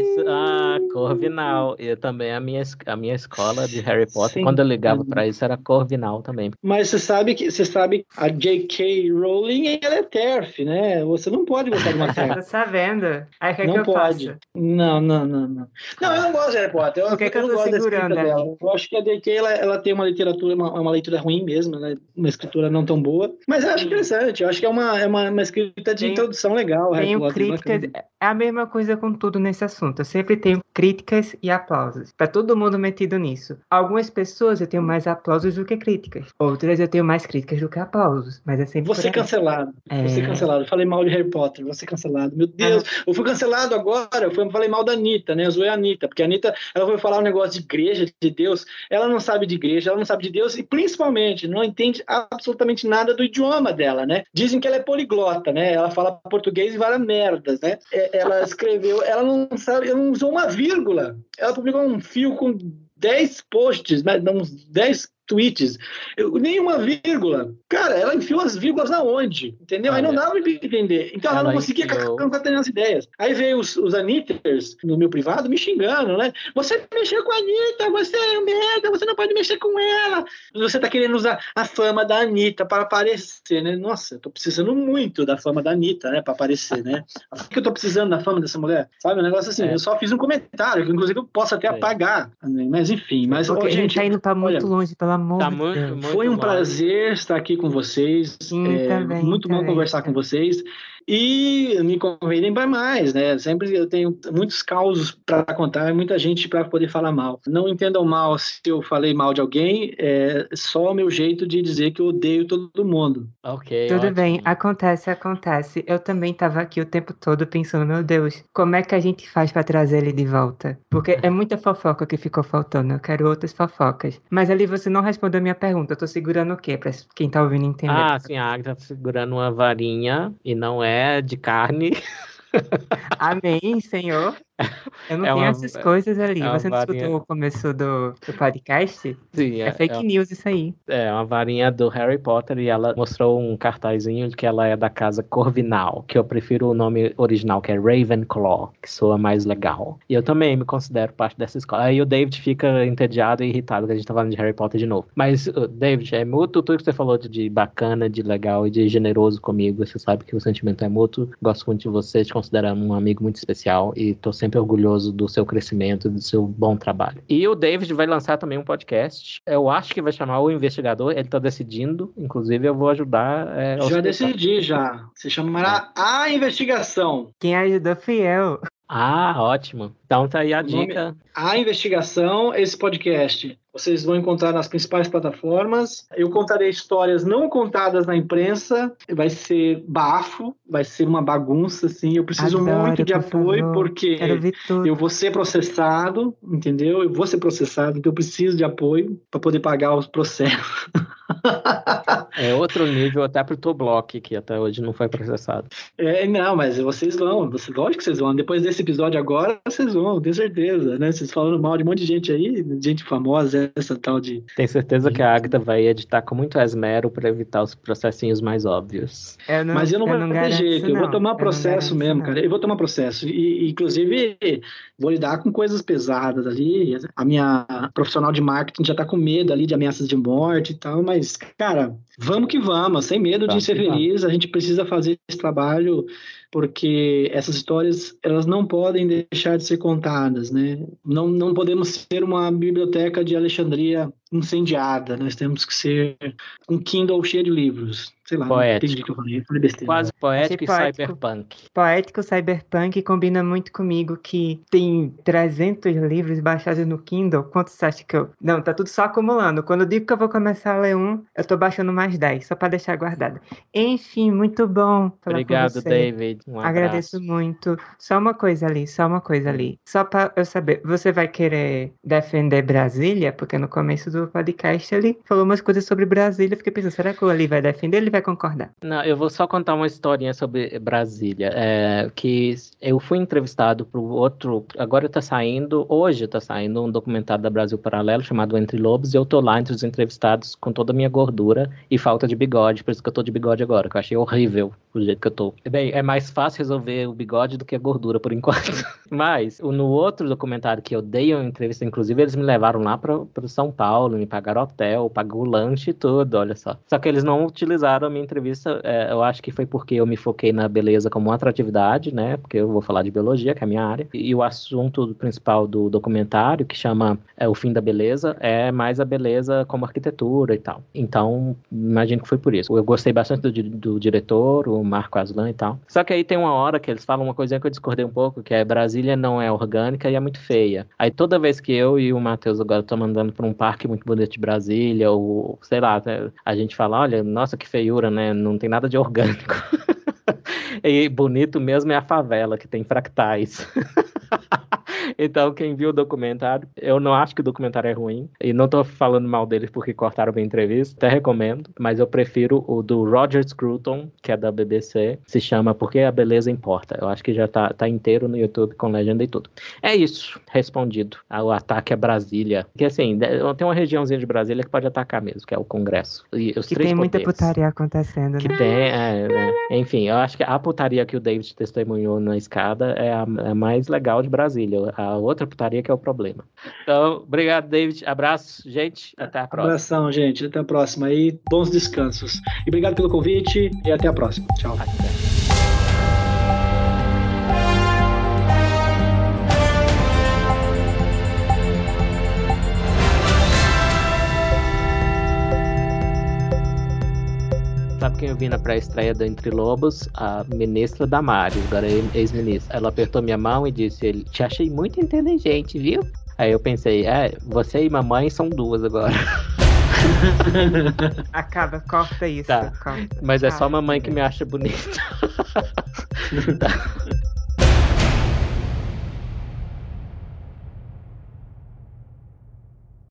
Isso, ah, Corvinal. E também a minha, a minha escola de Harry Potter, Sim. quando eu ligava para isso, era Corvinal também. Mas você sabe que você sabe a J.K. Rowling ela é TERF, né? Você não pode gostar de uma TERF. Tô sabendo. Aí que não que eu pode. Faço? Não, não, não, não. Não, eu não gosto de Harry Potter. Eu, Por que, que eu eu tô gosto segurando escrita ali? dela. Eu acho que a J.K. Ela, ela tem uma literatura, uma, uma leitura ruim mesmo, né? uma escritura não tão boa. Mas eu acho interessante. Eu acho que é uma, é uma, uma escrita de Tem- introdução legal. Harry Tenho Potter. É a mesma coisa com tudo nesse assunto. Eu sempre tenho críticas e aplausos. Tá todo mundo metido nisso. Algumas pessoas eu tenho mais aplausos do que críticas. Outras eu tenho mais críticas do que aplausos. Mas é sempre. Você cancelado. É. Você cancelado. Eu falei mal de Harry Potter. Você cancelado. Meu Deus. Eu fui cancelado agora. Eu falei mal da Anitta, né? Eu zoei a Anitta. Porque a Anitta, ela foi falar um negócio de igreja, de Deus. Ela não sabe de igreja, ela não sabe de Deus. E principalmente, não entende absolutamente nada do idioma dela, né? Dizem que ela é poliglota, né? Ela fala português e várias merdas, né? É, Ela escreveu, ela não sabe, ela não usou uma vírgula. Ela publicou um fio com 10 posts, né? Uns 10 tweets, eu, nenhuma vírgula. Cara, ela enfiou as vírgulas na onde? Entendeu? Aí não dava pra entender. Então ela, ela não conseguia enfiou- concatenar as ideias. Aí veio os, os Anitters no meu privado me xingando, né? Você mexeu com a Anitta, você é um merda, você não pode mexer com ela. Você tá querendo usar a fama da Anitta para aparecer, né? Nossa, eu tô precisando muito da fama da Anitta, né? Para aparecer, né? Por que eu tô precisando da fama dessa mulher? Sabe? Um negócio assim. É. Eu só fiz um comentário, que inclusive eu posso até Sim. apagar. né? Mas enfim, mas Porque ô, a gente tá indo pra muito olha, longe, pelo amor Tá de muito, Deus. muito foi um prazer estar aqui com vocês. Sim, É, também, muito bom também. conversar com vocês. E me convidem para mais, né? Sempre eu tenho muitos causos para contar, e muita gente para poder falar mal. Não entendam mal se eu falei mal de alguém, é só o meu jeito de dizer que eu odeio todo mundo. Ok, Tudo ótimo. bem, acontece, acontece. Eu também tava aqui o tempo todo pensando, meu Deus, como é que a gente faz pra trazer ele de volta? Porque é muita fofoca que ficou faltando, eu quero outras fofocas. Mas ali você não respondeu a minha pergunta, eu tô segurando o quê pra quem tá ouvindo entender? Ah, sim, a Agatha tá segurando uma varinha e não é de carne. Amém, Senhor. Eu não É tenho uma- essas coisas ali. é Você não varinha- escutou o começo do, do podcast? Sim, É, fake news isso aí. É uma varinha do Harry Potter e ela mostrou um cartazinho de que ela é da casa Corvinal, que eu prefiro o nome original, que é Ravenclaw, que soa mais legal. E eu também me considero parte dessa escola. Aí o David fica entediado e irritado que a gente tá falando de Harry Potter de novo. Mas, David, é mútuo tudo que você falou de, de bacana, de legal e de generoso comigo. Você sabe que o sentimento é mútuo. Gosto muito de você, te considero um amigo muito especial e tô sempre orgulhoso do seu crescimento, do seu bom trabalho. E o David vai lançar também um podcast. Eu acho que vai chamar o investigador. Ele tá decidindo. Inclusive, eu vou ajudar. é, Já decidi, já. Se chamará A Investigação. Quem ajudou fui eu. Ah, ótimo. Então tá aí a O nome- dica. A Investigação, esse podcast. Vocês vão encontrar nas principais plataformas. Eu contarei histórias não contadas na imprensa. Vai ser bafo, vai ser uma bagunça, assim. Eu preciso Adoro, muito de por apoio, favor. porque eu vou ser processado, entendeu? Eu vou ser processado, então eu preciso de apoio para poder pagar os processos. É outro nível até pro Toblock, que até hoje não foi processado. É, não, mas vocês vão, vocês, lógico que vocês vão. Depois desse episódio agora, vocês vão, tenho certeza, né? Vocês falando mal de um monte de gente aí, gente famosa, essa tal de. Tenho certeza que a Agatha vai editar com muito esmero para evitar os processinhos mais óbvios. Eu não, mas eu não vou ter jeito, isso, eu vou não. tomar não processo mesmo, isso, cara. Eu vou tomar processo. E, inclusive, vou lidar com coisas pesadas ali. A minha profissional de marketing já tá com medo ali de ameaças de morte e tal, mas, cara, vamos que vamos, sem medo de Vamos ser vamos. feliz. A gente precisa fazer esse trabalho porque essas histórias elas não podem deixar de ser contadas, né? Não, não podemos ser uma biblioteca de Alexandria incendiada. Nós temos que ser um Kindle cheio de livros. Sei lá, não Poético. entendi o que eu falei. Falei besteira. Quase poético e poético. cyberpunk. Poético Cyberpunk combina muito comigo, que tem 300 livros baixados no Kindle. Quantos você acha que eu... Não, tá tudo só acumulando. Quando eu digo que eu vou começar a ler um, eu tô baixando mais 10, só pra deixar guardado. Enfim, muito bom falar Obrigado, com você. David. Um Agradeço muito. Só uma coisa ali, só uma coisa ali. Só pra eu saber, você vai querer defender Brasília? Porque no começo do podcast ele falou umas coisas sobre Brasília. Fiquei pensando, será que o Ali vai defender ele vai concordar? Não, eu vou só contar uma historinha sobre Brasília. É, que eu fui entrevistado por outro. Agora tá saindo, hoje tá saindo um documentário da Brasil Paralelo chamado Entre Lobos, e eu tô lá entre os entrevistados com toda a minha gordura e falta de bigode, por isso que eu tô de bigode agora, que eu achei horrível o jeito que eu tô. Bem, é mais fácil resolver o bigode do que a gordura, por enquanto. Mas, no outro documentário que eu dei uma entrevista, inclusive, eles me levaram lá para São Paulo, me pagaram hotel, pagou lanche e tudo, olha só. Só que eles não utilizaram a minha entrevista, é, eu acho que foi porque eu me foquei na beleza como atratividade, né? Porque eu vou falar de biologia, que é a minha área. E o assunto principal do documentário, que chama é, O Fim da Beleza, é mais a beleza como arquitetura e tal. Então, imagino que foi por isso. Eu gostei bastante do, do diretor, o Marco Aslan e tal. Só que aí tem uma hora que eles falam uma coisinha que eu discordei um pouco, que é Brasília não é orgânica e é muito feia. Aí toda vez que eu e o Matheus agora estamos andando por um parque muito bonito de Brasília, ou sei lá, a gente fala, olha, nossa, que feiura, né? Não tem nada de orgânico. e bonito mesmo é a favela, que tem fractais. então, quem viu o documentário, eu não acho que o documentário é ruim. E não tô falando mal deles porque cortaram minha entrevista, até recomendo. Mas eu prefiro o do Roger Scruton, que é da BBC. Se chama Porque a Beleza Importa. Eu acho que já tá, tá inteiro no YouTube com legenda e tudo. É isso, respondido. O ataque a Brasília. Que assim, tem uma regiãozinha de Brasília que pode atacar mesmo, que é o Congresso. E os que tem muita putaria acontecendo, que né? tem, é, né? Enfim, eu acho que a putaria que o David testemunhou na escada é a, é a mais legal de Brasília. A outra putaria que é o problema. Então, obrigado, David. Abraço, gente. Até a próxima. Abração, gente. Até a próxima aí. Bons descansos. E obrigado pelo convite e até a próxima. Tchau. Até. Sabe quem eu vi na pré-estreia do Entre Lobos? A ministra Damares, agora é ex-ministra. Ela apertou minha mão e disse: ele, Te achei muito inteligente, viu? Aí eu pensei: É, você e mamãe são duas agora. Acaba, corta isso. Tá. Corta. Mas é só mamãe que me acha bonita. tá.